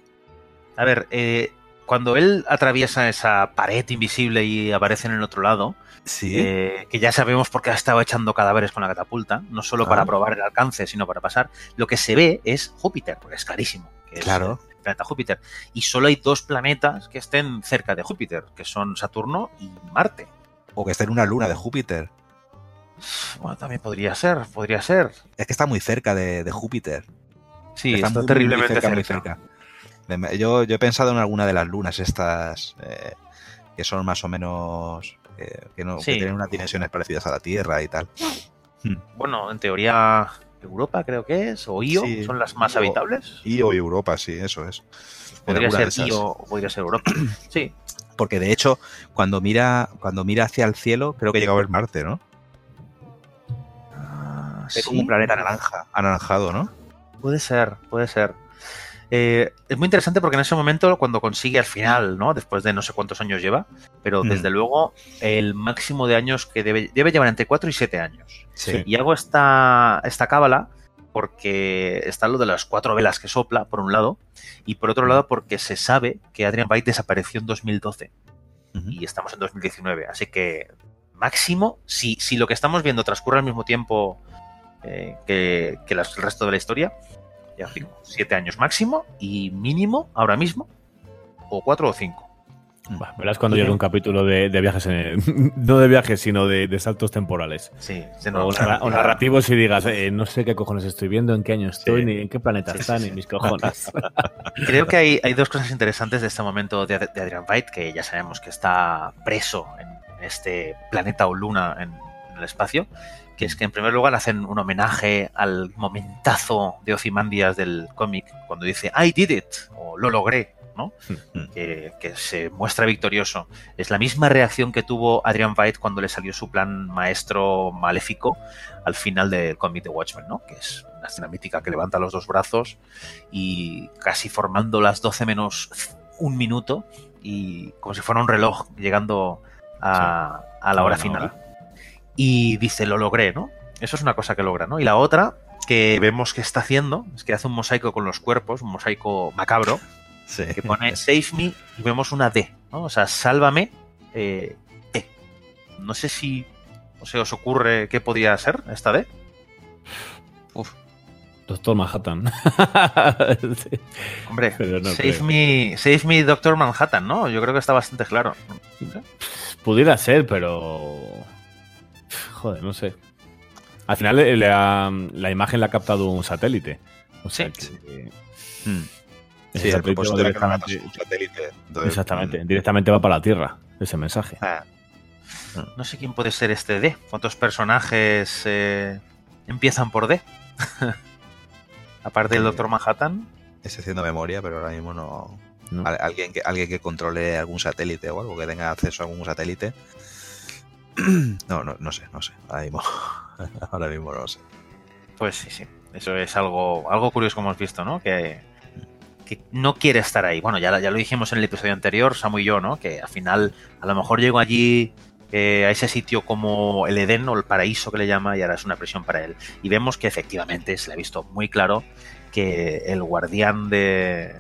A ver, eh, cuando él atraviesa esa pared invisible y aparece en el otro lado, Sí. eh, que ya sabemos por qué ha estado echando cadáveres con la catapulta, no solo Ah. para probar el alcance, sino para pasar, lo que se ve es Júpiter, porque es clarísimo. Que es Claro. el planeta Júpiter. Y solo hay dos planetas que estén cerca de Júpiter, que son Saturno y Marte. O que está en una luna de Júpiter. Bueno, también podría ser, podría ser. Es que está muy cerca de, de Júpiter. Sí, está, está, muy, muy terriblemente cerca, cerca. muy cerca. Yo, yo he pensado en alguna de las lunas estas eh, que son más o menos eh, que, no, que tienen unas dimensiones parecidas a la Tierra y tal. Bueno, en teoría Europa creo que es, o Io, Sí, son las más Io. habitables. Y o Europa, sí, eso es. Podría ser. Io o podría ser Europa. (clears throat) Sí, Porque de hecho, cuando mira, cuando mira hacia el cielo, creo que llega a ver Marte, ¿no? Ah, Es como un planeta naranja, anaranjado, ¿no? Puede ser, puede ser. Eh, es muy interesante porque en ese momento, cuando consigue al final, ¿no? Después de no sé cuántos años lleva, pero Mm. desde luego el máximo de años que debe, debe llevar entre 4 y 7 años. Sí. Y hago esta, esta cábala porque está lo de las cuatro velas que sopla, por un lado, y por otro lado porque se sabe que Adrian Byte desapareció en 2012 Ujú. y estamos en 2019. Así que máximo, si, si lo que estamos viendo transcurre al mismo tiempo eh, que, que las- el resto de la historia, ya os digo, siete años máximo y mínimo ahora mismo, o cuatro o cinco. Bah, verás cuando llegue un capítulo de, de viajes, en- (laughs) no de viajes, sino de, de saltos temporales. Sí, se O, narra- o narrativos y digas, eh, no sé qué cojones estoy viendo, en qué año estoy, Sí. ni en qué planeta Sí, está, sí, ni sí. mis cojones. (laughs) Creo que hay, hay dos cosas interesantes de este momento de, de Adrian Byte, que ya sabemos que está preso en este planeta o luna en, en el espacio, que es que en primer lugar hacen un homenaje al momentazo de Ozymandias del cómic, cuando dice I did it, o lo logré, ¿no? que, que se muestra victorioso. Es la misma reacción que tuvo Adrian Byte cuando le salió su plan maestro maléfico al final del cómic de Watchmen, ¿no? Que es una escena mítica que levanta los dos brazos y casi formando las 12 menos un minuto y como si fuera un reloj llegando a, a la hora final. Y dice, lo logré, ¿no? Eso es una cosa que logra, ¿no? Y la otra que vemos que está haciendo es que hace un mosaico con los cuerpos, un mosaico macabro, Sí. que pone (laughs) Save me y vemos una D, ¿no? O sea, sálvame eh, D. No sé si o se os ocurre qué podría ser esta D. Doctor Manhattan. Sí. Hombre, (laughs) no save creo. me, save me Doctor Manhattan, ¿no? Yo creo que está bastante claro. Pudiera ser, pero. Joder, no sé. Al final eh, le ha- la imagen la ha captado un satélite. O sea Sí. que- el propósito un satélite. Entonces, Exactamente, directamente va para la Tierra ese mensaje. ah, No sé quién puede ser este D. ¿Cuántos personajes eh, empiezan por D? (laughs) Aparte del Sí. Doctor Manhattan. Estoy haciendo memoria, pero ahora mismo no. ¿no? Al- Alguien que, alguien que controle algún satélite o algo, que tenga acceso a algún satélite. (clears throat) No, no, no sé, no sé. Ahora mismo, (laughs) ahora mismo no sé. Pues sí, sí. Eso es algo, algo curioso que hemos visto, ¿no? Que, que no quiere estar ahí. Bueno, ya, ya lo dijimos en el episodio anterior, Samu y yo, ¿no? Que al final, a lo mejor llego allí eh, a ese sitio como el Edén o el paraíso que le llama y ahora es una presión para él. Y vemos que efectivamente se le ha visto muy claro que el guardián de,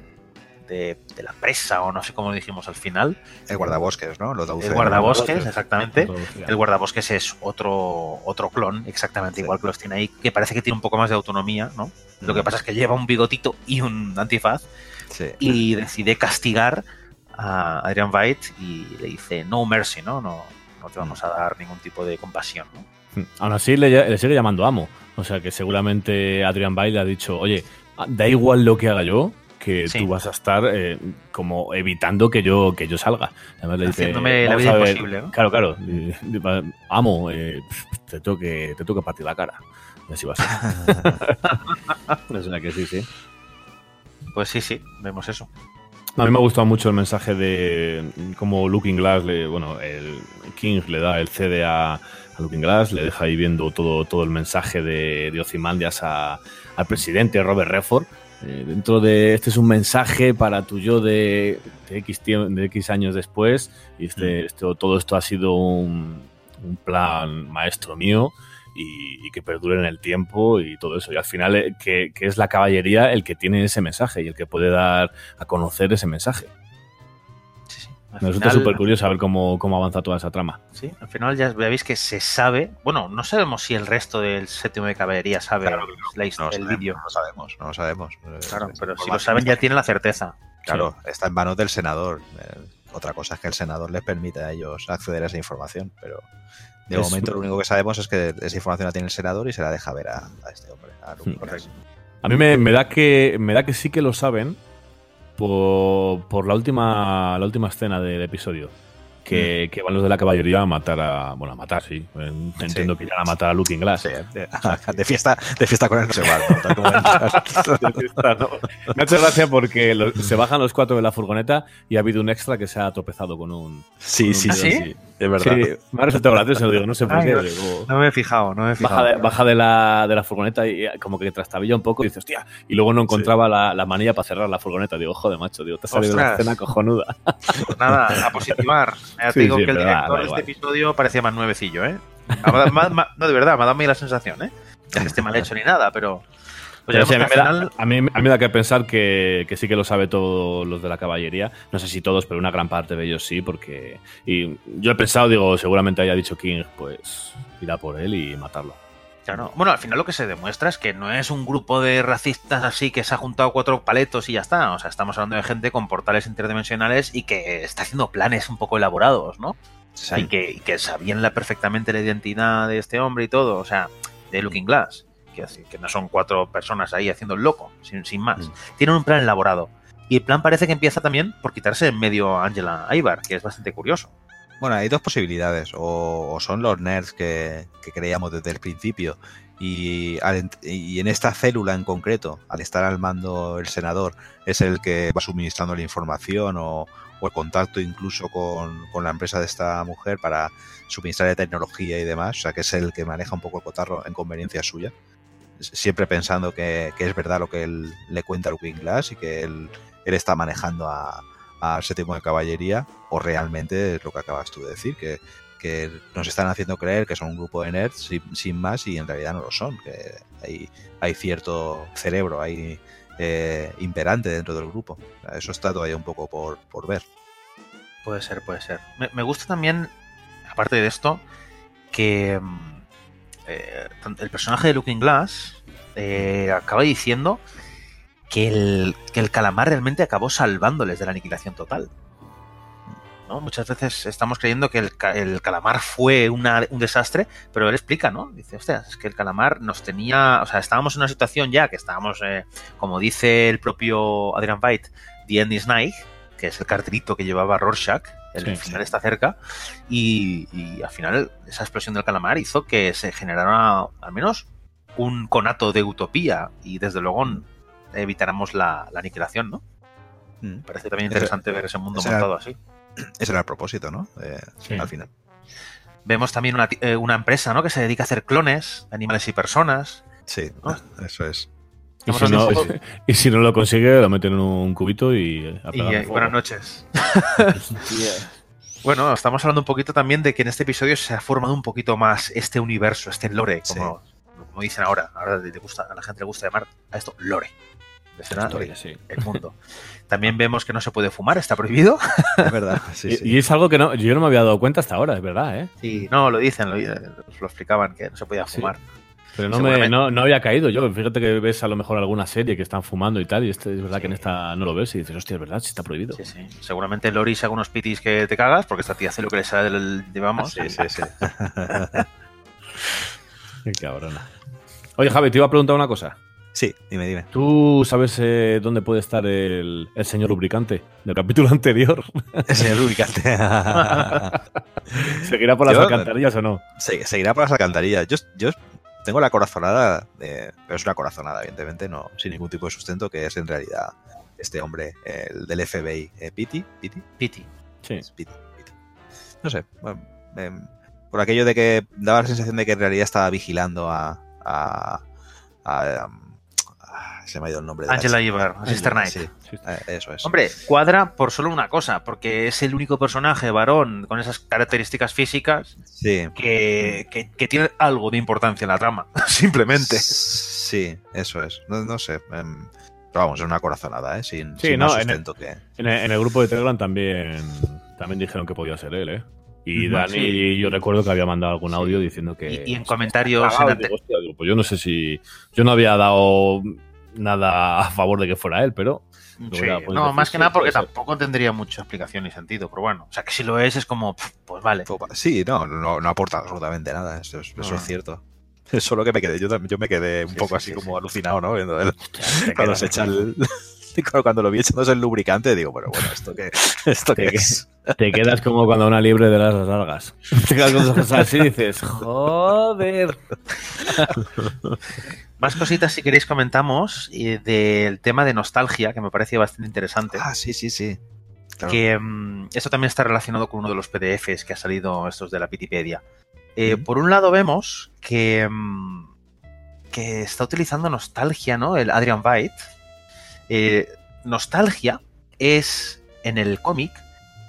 de, de la presa, o no sé cómo lo dijimos al final, El guardabosques, ¿no? El guardabosques, exactamente. El guardabosques es otro, otro clon, exactamente Sí. igual que los tiene ahí, que parece que tiene un poco más de autonomía, ¿no? Lo Mm. que pasa es que lleva un bigotito y un antifaz Sí. y decide castigar a Adrian Byte y le dice no mercy, ¿no? No, no te vamos a dar ningún tipo de compasión, ¿no? Aún así le, le sigue llamando amo. O sea que seguramente Adrian Bay le ha dicho, oye, da igual lo que haga yo, que Sí. tú vas a estar eh, como evitando que yo, que yo salga. Además le dice, Haciéndome la "Vamos vida a ver". imposible, ¿no? Claro, claro. Amo, eh, te tengo que, te tengo que partir la cara. Y así va a ser. (laughs) o sea que sí, sí. Pues sí, sí, vemos eso. A mí me ha gustado mucho el mensaje de cómo Looking Glass, le, bueno, el King le da el CD a, a Looking Glass, le deja ahí viendo todo, todo el mensaje de, de Ozymandias a- al presidente Robert Redford. Eh, dentro de este es un mensaje para tu yo de, de X, tiemp- de X años después y este, esto, todo esto ha sido un, un plan maestro mío y, y que perdure en el tiempo y todo eso. Y al final eh, que, que es la caballería el que tiene ese mensaje y el que puede dar a conocer ese mensaje. Al Me resulta súper curioso saber cómo, cómo avanza toda esa trama. Sí, al final ya veis que se sabe. Bueno, no sabemos si el resto del séptimo de caballería sabe Claro la No lo el sabemos, vídeo. no lo sabemos, no lo sabemos. Eh, Claro, es pero si lo saben ya tienen la certeza. Claro, está en manos del senador. Eh, otra cosa es que el senador les permite a ellos acceder a esa información, pero de Es- momento lo único que sabemos es que esa información la tiene el senador y se la deja ver a, a este hombre. a. Glass. A mí me, me da que me da que sí que lo saben por, por la última la última escena del episodio. Que, que van los de la caballería a matar a. Bueno, a matar, sí. Entiendo que irán a matar a Looking Glass. Sí, de, (laughs) de fiesta, de fiesta con él no se va. (laughs) entras. Me ha hecho gracia porque lo- se bajan los cuatro de la furgoneta y ha habido un extra que se ha tropezado con un. Sí, sí, ¿Ah, sí, sí? sí, es verdad. Sí, (laughs) me ha resultado gracioso, digo, no sé por qué. no. me he fijado, no me he Baja, de, baja de, la, de la furgoneta y eh, como que trastabilla un poco y dice, hostia. Y luego no encontraba la, la manilla para cerrar la furgoneta. Digo, joder, macho, digo, te ha salido una escena cojonuda. Pues nada, a positivar. (laughs) Ya te Sí, digo sí, que el director de este episodio parecía más nuevecillo, ¿eh? No, de verdad, me ha dado a mí la sensación, ¿eh? No (laughs) que esté mal hecho ni nada, pero. Pues sí, a, mí me al da, final- a, mí, a mí me da que pensar que, que sí que lo sabe todos los de la caballería. No sé si todos, pero una gran parte de ellos sí, porque. Y yo he pensado, digo, seguramente haya dicho King, pues irá por él y matarlo. Claro. Bueno, al final lo que se demuestra es que no es un grupo de racistas así que se ha juntado cuatro paletos y ya está. O sea, estamos hablando de gente con portales interdimensionales y que está haciendo planes un poco elaborados, ¿no? O sea, y, que, y que sabían la, perfectamente la identidad de este hombre y todo. O sea, de Looking Glass. Que, no son cuatro personas ahí haciendo el loco, sin, sin más. Mm. Tienen un plan elaborado. Y el plan parece que empieza también por quitarse en medio a Angela Ibar, que es bastante curioso. Bueno, hay dos posibilidades. O, o son los nerds que, que creíamos desde el principio. Y, al y en esta célula en concreto, al estar al mando el senador, es el que va suministrando la información o, o el contacto incluso con, con la empresa de esta mujer para suministrarle tecnología y demás. O sea, que es el que maneja un poco el cotarro en conveniencia suya. Siempre pensando que, que es verdad lo que él le cuenta a Looking Glass y que él, él está manejando a, al séptimo de caballería o realmente es lo que acabas tú de decir, que, que nos están haciendo creer que son un grupo de nerds sin, más y en realidad no lo son, que hay, hay cierto cerebro ahí eh, imperante dentro del grupo. Eso está todavía un poco por, por ver. Puede ser, puede ser. Me, me gusta también, aparte de esto, que mm, eh, el personaje de Looking Glass eh, acaba diciendo que el, que el calamar realmente acabó salvándoles de la aniquilación total. ¿no? Muchas veces estamos creyendo que el, el calamar fue una- un desastre, pero él explica, ¿no? Dice, hostia, es que el calamar nos tenía, o sea, estábamos en una situación ya que estábamos, eh, como dice el propio Adrian White, the end is que es el cartelito que llevaba Rorschach, el Sí, final está cerca, y, y al final esa explosión del calamar hizo que se generara al menos un conato de utopía y desde luego evitáramos la, la aniquilación, ¿no? Mm. Parece también Ese- interesante ver ese mundo ese era- montado así. (clears throat) Ese era el propósito, ¿no? Eh, Sí. Al final. Vemos también una, eh, una empresa ¿no? que se dedica a hacer clones animales y personas. Sí, ¿No? eso es. Y si, no, y si lo consigue, lo meten en un cubito y. a Y eh, buenas noches. (laughs) (laughs) Bueno, estamos hablando un poquito también de que en este episodio se ha formado un poquito más este universo, este lore, como, como dicen ahora. Ahora le gusta, a la gente le gusta llamar a esto lore. De ser Historia, sí. el mundo. (laughs) También vemos que no se puede fumar, está prohibido. Es verdad. Sí, Y, sí. y es algo que no, yo no me había dado cuenta hasta ahora, es verdad, ¿eh? Sí, no, lo dicen, lo, lo explicaban, que no se podía Sí. fumar. Pero no, me, no, no había caído yo. Fíjate que ves a lo mejor alguna serie que están fumando y tal, y este es verdad que en esta no lo ves y dices, hostia, es verdad, sí está prohibido. Sí, sí. Seguramente Lori se haga unos pitis que te cagas, porque esta tía hace lo que le sale del, digamos. Sí, sí, sí. (laughs) Qué cabrona. Oye, Javi, te iba a preguntar una cosa. Sí, dime, dime. ¿Tú sabes eh, dónde puede estar el, el señor lubricante del capítulo (laughs) anterior? Ese lubricante. (laughs) ¿Seguirá por las Yo- alcantarillas o no? Se- seguirá por las alcantarillas. Yo, yo tengo la corazonada, de- pero es una corazonada, evidentemente, no sin ningún tipo de sustento, que es en realidad este hombre, el del FBI, eh, Pity, Pity, Pity. Sí. Pity, Pity. No sé, bueno, em, por aquello de que daba la sensación de que en realidad estaba vigilando a. a, a- se me ha ido el nombre de la Angela. Ibar, Sister Knight. Sí, eh, eso es. Hombre, cuadra por solo una cosa, porque es el único personaje varón con esas características físicas Sí. que, que- que tiene algo de importancia en la trama, (laughs) simplemente. Sí, eso es. No, no sé. em, pero vamos, es una corazonada, ¿eh? Sin, Sí, sin no, más en el- sustento que. En el, en el grupo de Telegram también, también dijeron que podía ser él, ¿eh? Y Dani, sí. yo recuerdo que había mandado algún audio diciendo que. Y, y en comentarios en hostia, pues yo no sé si. Yo no había dado nada a favor de que fuera él, pero. Sí, No, decir, más que sí, nada porque tampoco tendría mucha explicación ni sentido, pero bueno, o sea que si lo es es como, pues vale. Sí, no, no, no aporta absolutamente nada. Eso es, eso No. es cierto. (laughs) Solo que me quedé, yo, también- yo me quedé un Sí, poco sí, así sí, como sí. alucinado, ¿no? Viendo el- (laughs) cuando se echa el. (laughs) Cuando lo vi echándose el lubricante, digo, pero bueno, ¿esto qué, esto qué Te- es? Te quedas como cuando una liebre de las largas. (laughs) Te quedas con los ojos así y dices, joder. (laughs) Más cositas si queréis comentamos eh, del tema de nostalgia, que me parece bastante interesante. Ah, sí, sí, sí. Claro. que mm, esto también está relacionado con uno de los PDFs que ha salido estos de la Wikipedia. Eh. Por un lado vemos que, mm, que está utilizando nostalgia, ¿no? El Adrian Veidt. Eh, nostalgia es en el cómic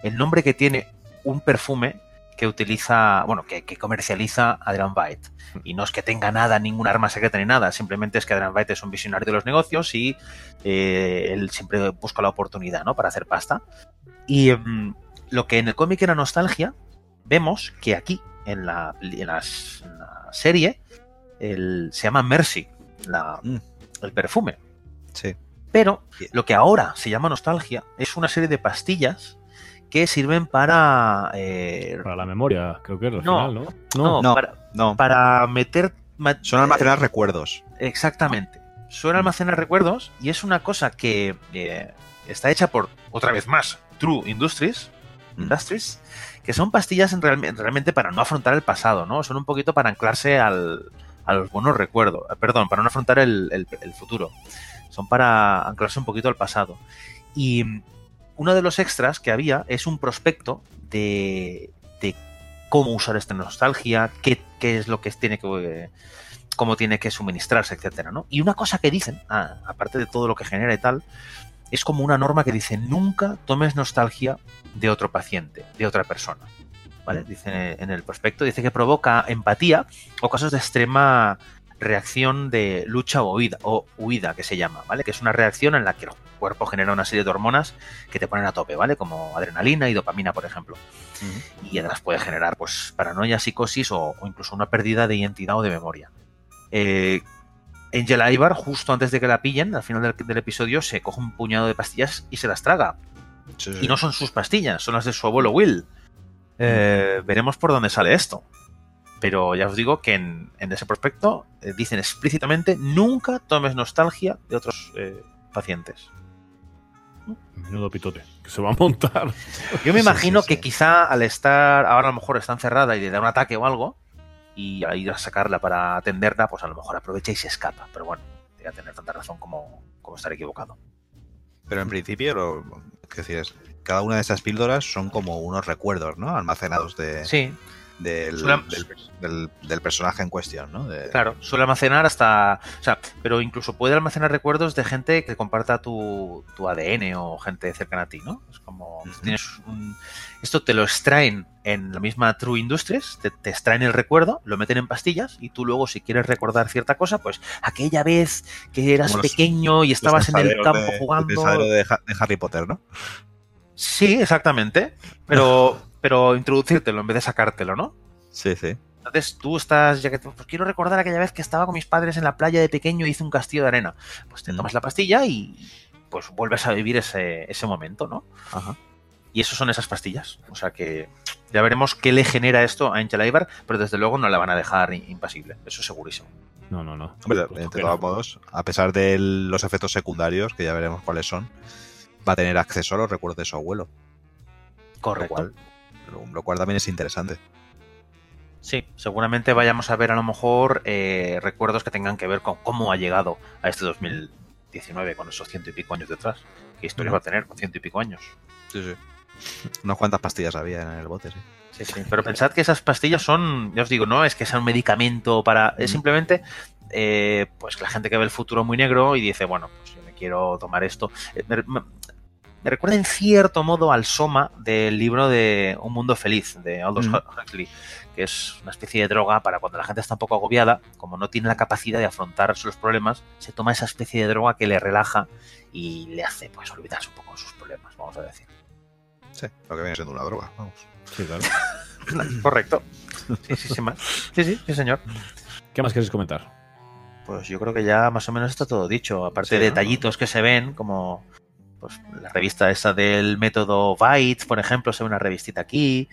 el nombre que tiene un perfume que utiliza, bueno, que, que comercializa Adrian Veidt. Y no es que tenga nada, ningún arma secreta ni nada, simplemente es que Adrian Veidt es un visionario de los negocios y eh, él siempre busca la oportunidad, ¿no? Para hacer pasta. Y mm, lo que en el cómic era nostalgia, vemos que aquí, en la, en las- en la serie, el- se llama Mercy, la- Mm. el perfume. Sí. Pero lo que ahora se llama nostalgia es una serie de pastillas que sirven para. eh, Para la memoria, creo que es al No. final, ¿no? no, no. para, No, para meter. son almacenar recuerdos. Exactamente. Suele almacenar recuerdos y es una cosa que eh, está hecha por, otra vez más, True Industries, Mm. Industries, que son pastillas en realme- realmente para no afrontar el pasado, ¿no? Son un poquito para anclarse al, a los buenos recuerdos, perdón, para no afrontar el, el- el futuro. Son para anclarse un poquito al pasado. Y mm, uno de los extras que había es un prospecto de, de cómo usar esta nostalgia, qué, qué es lo que tiene que... cómo tiene que suministrarse, etcétera, ¿no? Y una cosa que dicen, aparte de todo lo que genera y tal, es como una norma que dice nunca tomes nostalgia de otro paciente, de otra persona. ¿Vale? Dice en el prospecto, dice que provoca empatía o casos de extrema reacción de lucha o huida, o huida, que se llama, ¿vale? Que es una reacción en la que el cuerpo genera una serie de hormonas que te ponen a tope, ¿vale? Como adrenalina y dopamina, por ejemplo. Y además puede generar, pues, paranoia, psicosis o, o incluso una pérdida de identidad o de memoria. Eh, Angela Ibar, justo antes de que la pillen, al final del, del episodio, se coge un puñado de pastillas y se las traga. Sí, sí. Y no son sus pastillas, son las de su abuelo Will. Eh, veremos por dónde sale esto. Pero ya os digo que en, en ese prospecto eh, dicen explícitamente nunca tomes nostalgia de otros eh, pacientes. Menudo pitote, que se va a montar. (laughs) Yo me Sí, imagino sí, que quizá al estar, ahora a lo mejor está encerrada y le da un ataque o algo, y a ir a sacarla para atenderla, pues a lo mejor aprovecha y se escapa. Pero bueno, a tener tanta razón como, como estar equivocado. Pero en principio, lo, decir, es- cada una de esas píldoras son como unos recuerdos, ¿no? Almacenados de, Sí, del, Suele- del, del- del personaje en cuestión, ¿no? De- Claro, suele almacenar hasta. O sea, pero incluso puede almacenar recuerdos de gente que comparta tu, tu ADN o gente cercana a ti, ¿no? Es como. Tienes un. Esto te lo extraen en la misma True Industries, te, te extraen el recuerdo, lo meten en pastillas y tú luego, si quieres recordar cierta cosa, pues aquella vez que eras los- pequeño y estabas en el campo de- jugando. de, de Harry Potter, ¿no? Sí, exactamente. Pero, pero introducírtelo en vez de sacártelo, ¿no? Sí, sí. Entonces tú estás, ya que te- pues quiero recordar aquella vez que estaba con mis padres en la playa de pequeño y hice un castillo de arena. Pues te tomas la pastilla y pues vuelves a vivir ese, ese momento, ¿no? Ajá. Y eso son esas pastillas. O sea que ya veremos qué le genera esto a Angela Ibar, pero desde luego no la van a dejar impasible. Eso segurísimo. No, no, no. Hombre, Pues, de ¿por qué todos no? modos, a pesar de los efectos secundarios, que ya veremos cuáles son, va a tener acceso a los recuerdos de su abuelo. Lo Correcto. cual, lo, cual también es interesante. Sí, seguramente vayamos a ver a lo mejor eh, recuerdos que tengan que ver con cómo ha llegado a este 2000, XIX con esos ciento y pico años detrás. ¿Qué historia va a tener con ciento y pico años? Sí, sí. Unas cuantas pastillas había en el bote, sí. Sí, sí. Pero pensad que esas pastillas son, ya os digo, no es que sea un medicamento para. Es simplemente eh, pues que la gente que ve el futuro muy negro y dice, bueno, pues yo me quiero tomar esto. Eh, me, me- recuerda en cierto modo al Soma del libro de Un Mundo Feliz de Aldous Ujú. Huxley, que es una especie de droga para cuando la gente está un poco agobiada, como no tiene la capacidad de afrontar los problemas, se toma esa especie de droga que le relaja y le hace pues olvidarse un poco de sus problemas, vamos a decir. Sí, lo que viene siendo una droga, vamos. Sí, claro. (coughs) Correcto. Sí, sí, sí, más. Sí, sí, sí, señor. ¿Qué más quieres comentar? Pues yo creo que ya más o menos está todo dicho. Aparte Sí, de ¿no? detallitos que se ven, como pues, la revista esa del método Bytes, por ejemplo, se ve una revistita aquí.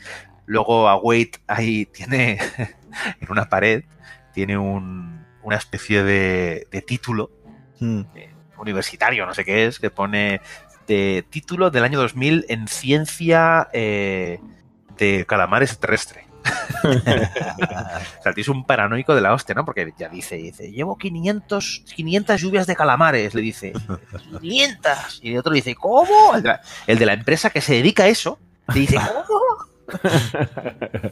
Luego a Wade ahí tiene (laughs) en una pared, tiene un- una especie de, de título eh, universitario, no sé qué es, que pone de título del año 2000 en ciencia eh, de calamares terrestre. (laughs) O sea, el es un paranoico de la hostia, ¿no? Porque ya dice, dice, llevo 500, 500 lluvias de calamares, le dice. 500. Y el otro dice, ¿cómo? El de, la, el de la empresa que se dedica a eso, le dice, ¿cómo? (laughs)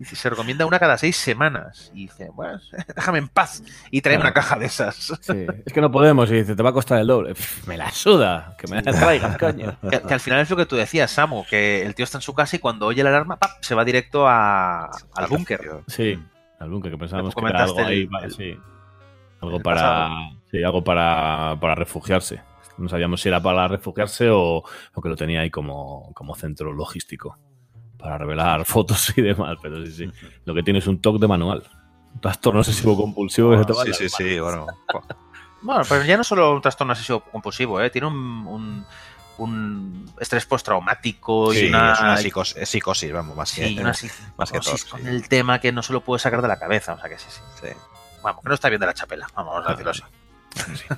Dice, se recomienda una cada seis semanas. Y dice, bueno, (laughs) déjame en paz. Y trae una caja de esas. (laughs) Sí, es que no podemos. Y dice, te va a costar el doble. Pff, me la suda, que me la traigas, coño. (laughs) Que, que al final es lo que tú decías, Samu, que el tío está en su casa y cuando oye la alarma, ¡pap! se va directo a- al búnker. Sí, al búnker, que pensábamos que era algo ahí, el- vale, el- sí. Algo para, sí, algo para, para refugiarse. No sabíamos si era para refugiarse o, o que lo tenía ahí como, como centro logístico para revelar (laughs) fotos y demás. Pero sí, sí. Lo que tiene es un toque de manual. Un trastorno obsesivo compulsivo que se te va Sí, sí, sí, bueno. (laughs) Bueno, pero ya no solo un trastorno obsesivo compulsivo, ¿eh? tiene un, un, un estrés postraumático Sí, y una, es una psicos- es psicosis, vamos, más sí, que, una más que todo. psicosis con sí. el tema que no se lo puede sacar de la cabeza. O sea que sí, sí. Sí. Vamos, que no está bien de la chapela. Vamos a decirlo así. (laughs)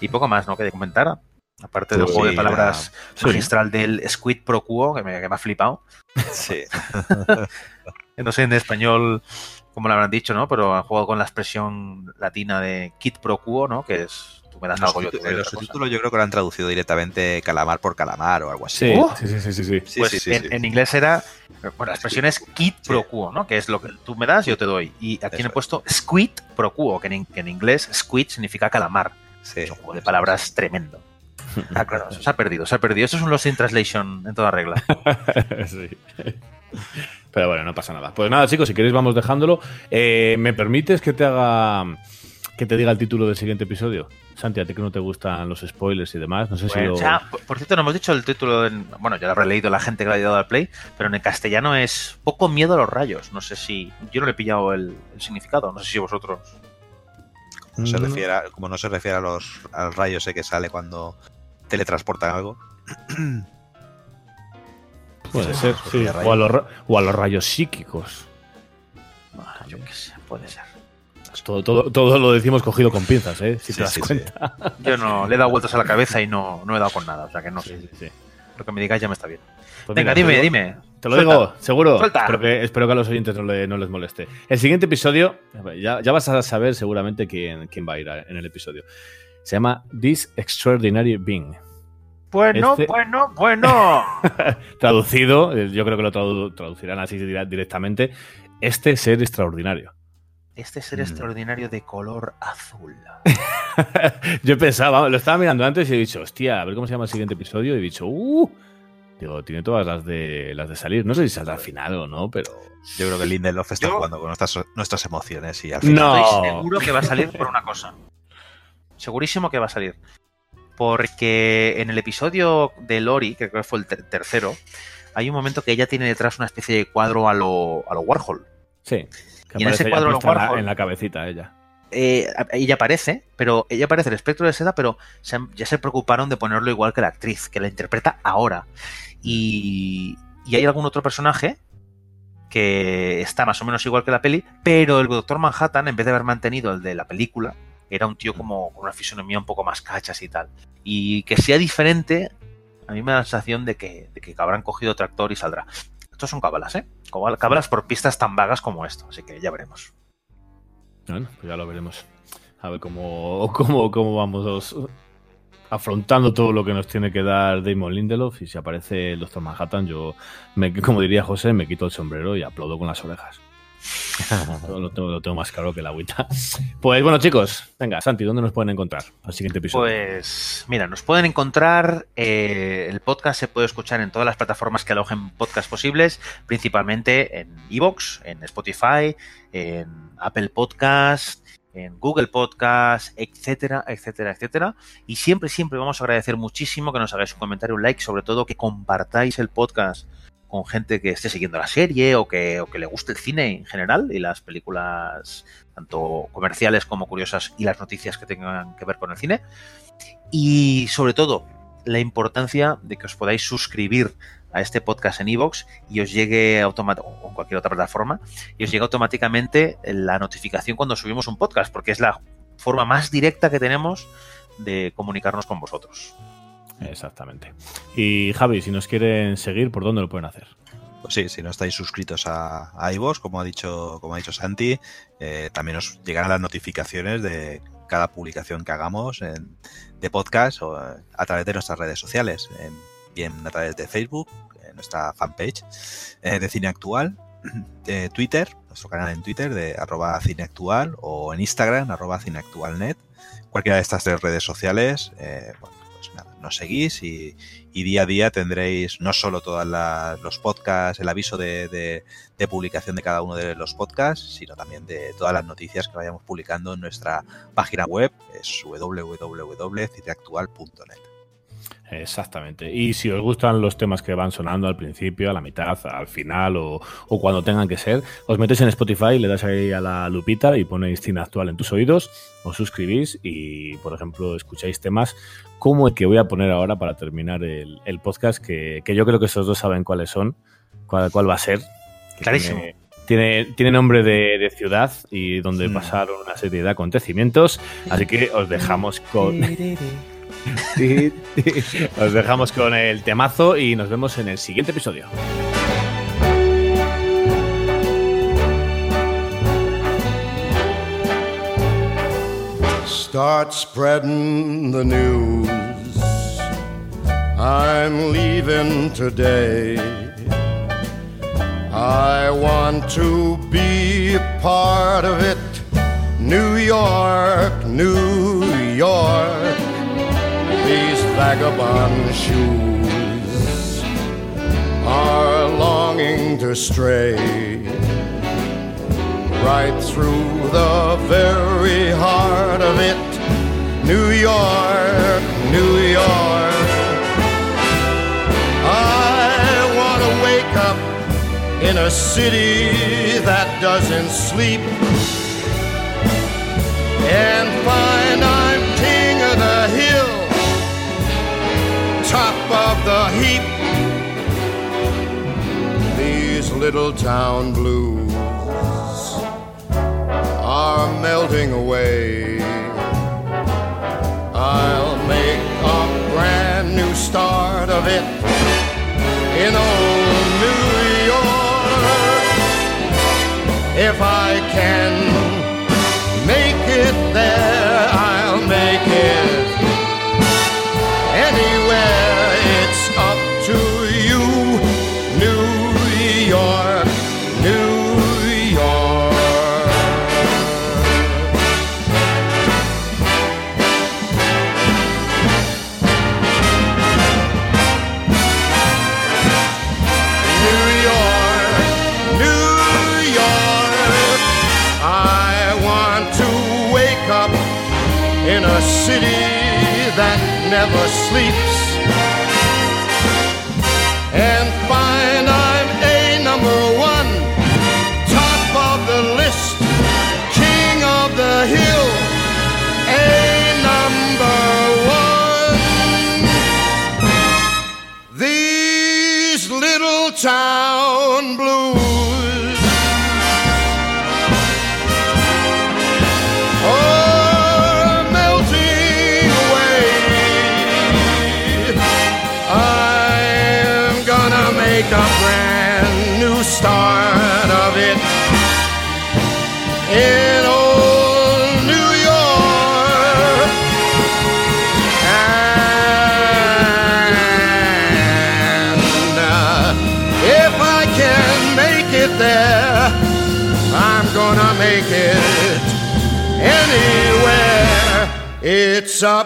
Y poco más, ¿no? Que de comentar. Aparte del juego de palabras Sí. magistral del Squid Pro Quo, que me, que me ha flipado. Sí. (laughs) No sé en español cómo lo habrán dicho, ¿no? Pero han jugado con la expresión latina de Kit Pro Quo, ¿no? Que es tú me das Los algo, yo te subtítulos- doy los subtítulos yo creo que lo han traducido directamente calamar por calamar o algo así. Sí, Uh. sí, sí, sí, sí, pues sí, sí, en, sí. en inglés era. Bueno, la expresión es Kit Pro Quo, ¿no? Que es lo que tú me das, yo te doy. Y aquí Eso he es. puesto Squid Pro Quo, que en, que en inglés squid significa calamar. Sí. Es un juego de palabras tremendo. Ah, claro, eso se ha perdido, se ha perdido. Esto es un Lost in Translation en toda regla. (laughs) Sí. Pero bueno, no pasa nada. Pues nada, chicos, si queréis vamos dejándolo. Eh, ¿Me permites que te haga que te diga el título del siguiente episodio? Santi, a ti que no te gustan los spoilers y demás, no sé si lo... Por, cierto, no hemos dicho el título. En, bueno, ya lo habrá leído la gente que lo ha dado al play, pero en el castellano es Poco miedo a los rayos. No sé si. Yo no le he pillado el, el significado, no sé si vosotros. No se Mm, refiere a- como no se refiere a los, al rayo ese que sale cuando teletransportan algo. (clears throat) Puede ser, Pues sí. O a, los, o a los rayos psíquicos. Yo qué sé, puede ser. Todo, todo, todo lo decimos cogido con pinzas, ¿eh? Si Sí, te das sí, sí. cuenta. (laughs) Yo no le he dado vueltas a la cabeza y no, no he dado con nada, o sea que no Sí, sé. sí, sí. Lo que me digáis ya me está bien. Pues Venga, mira, dime, dime. Te lo Suelta. digo, seguro. Suelta. Espero que, espero que a los oyentes no, le- no les moleste. El siguiente episodio, ya, ya vas a saber seguramente quién, quién va a ir a- en el episodio. Se llama This Extraordinary Being. Bueno, Este- bueno, bueno. (laughs) Traducido, eh, yo creo que lo tradu- traducirán así dirá- directamente, este ser extraordinario. Este ser Mm. extraordinario de color azul. (laughs) yo pensaba, lo estaba mirando antes y he dicho, hostia, a ver cómo se llama el siguiente episodio. Y he dicho, uh, digo, tiene todas las de las de salir. No sé si saldrá al final o no, pero. Yo creo que Lindelof está Yo- jugando con nuestras, nuestras emociones y al final. No. Estoy seguro que va a salir por una cosa. Segurísimo que va a salir. Porque en el episodio de Lori, que creo que fue el ter- tercero, hay un momento que ella tiene detrás una especie de cuadro a lo, a lo Warhol. Sí. Que Y en ese cuadro la- Warhol- en la cabecita ella. Eh, ella aparece, pero ella aparece el espectro de seda, pero se ya se preocuparon de ponerlo igual que la actriz, que la interpreta ahora. Y, y hay algún otro personaje que está más o menos igual que la peli, pero el Doctor Manhattan, en vez de haber mantenido el de la película, era un tío como con una fisonomía un poco más cachas y tal. Y que sea diferente, a mí me da la sensación de que, de que habrán cogido otro actor y saldrá. Estos son cábalas, ¿eh? Cábal- Cábalas por pistas tan vagas como esto, así que ya veremos. Bueno, pues ya lo veremos. A ver cómo, cómo, cómo vamos afrontando todo lo que nos tiene que dar Damon Lindelof y si aparece el Doctor Manhattan, yo, me, como diría José, me quito el sombrero y aplaudo con las orejas. (laughs) lo, tengo, más claro que la agüita. Pues bueno, chicos, venga, Santi, ¿dónde nos pueden encontrar al siguiente episodio? Pues mira, nos pueden encontrar. Eh, el podcast se puede escuchar en todas las plataformas que alojen podcast posibles, principalmente en Evox, en Spotify, en Apple Podcast, en Google Podcast, etcétera, etcétera, etcétera. Y siempre, siempre vamos a agradecer muchísimo que nos hagáis un comentario, un like, sobre todo que compartáis el podcast con gente que esté siguiendo la serie o que, o que le guste el cine en general y las películas tanto comerciales como curiosas y las noticias que tengan que ver con el cine. Y sobre todo, la importancia de que os podáis suscribir a este podcast en iVoox y os llegue automáticamente, o en cualquier otra plataforma, y os llegue automáticamente la notificación cuando subimos un podcast, porque es la forma más directa que tenemos de comunicarnos con vosotros. Exactamente. Y Javi, si nos quieren seguir, ¿por dónde lo pueden hacer? Pues sí, si no estáis suscritos a, a como ha dicho, como ha dicho Santi, eh, también os llegarán las notificaciones de cada publicación que hagamos en, de podcast o a través de nuestras redes sociales, en, bien a través de Facebook, nuestra fanpage eh, de Cine Actual, (clears throat) de Twitter, nuestro canal en Twitter de arroba cineactual o en Instagram arroba cineactualnet. Cualquiera de estas tres redes sociales, eh, bueno, nos seguís y, y, día a día tendréis no solo todos los podcasts, el aviso de, de, publicación de cada uno de los podcasts, sino también de todas las noticias que vayamos publicando en nuestra página web, es. Exactamente. Y si os gustan los temas que van sonando al principio, a la mitad, al final o, o, cuando tengan que ser, os metéis en Spotify, le das ahí a la lupita y ponéis cine actual en tus oídos, os suscribís y, por ejemplo, escucháis temas como el que voy a poner ahora para terminar el, el podcast, que, que, yo creo que esos dos saben cuáles son, cuál, cuál va a ser. Clarísimo. Tiene, tiene, tiene, nombre de, de, ciudad y donde mm. pasaron una serie de acontecimientos, así que os dejamos con... (laughs) Os dejamos con el temazo y nos vemos en el siguiente episodio. Start spreading the news. I'm leaving today. I want to be a part of it. New York, New York. Vagabond shoes are longing to stray right through the very heart of it. New York, New York. I want to wake up in a city that doesn't sleep and find I'm the heap. These little town blues are melting away. I'll make a brand new start of it in old New York. If I can gets up.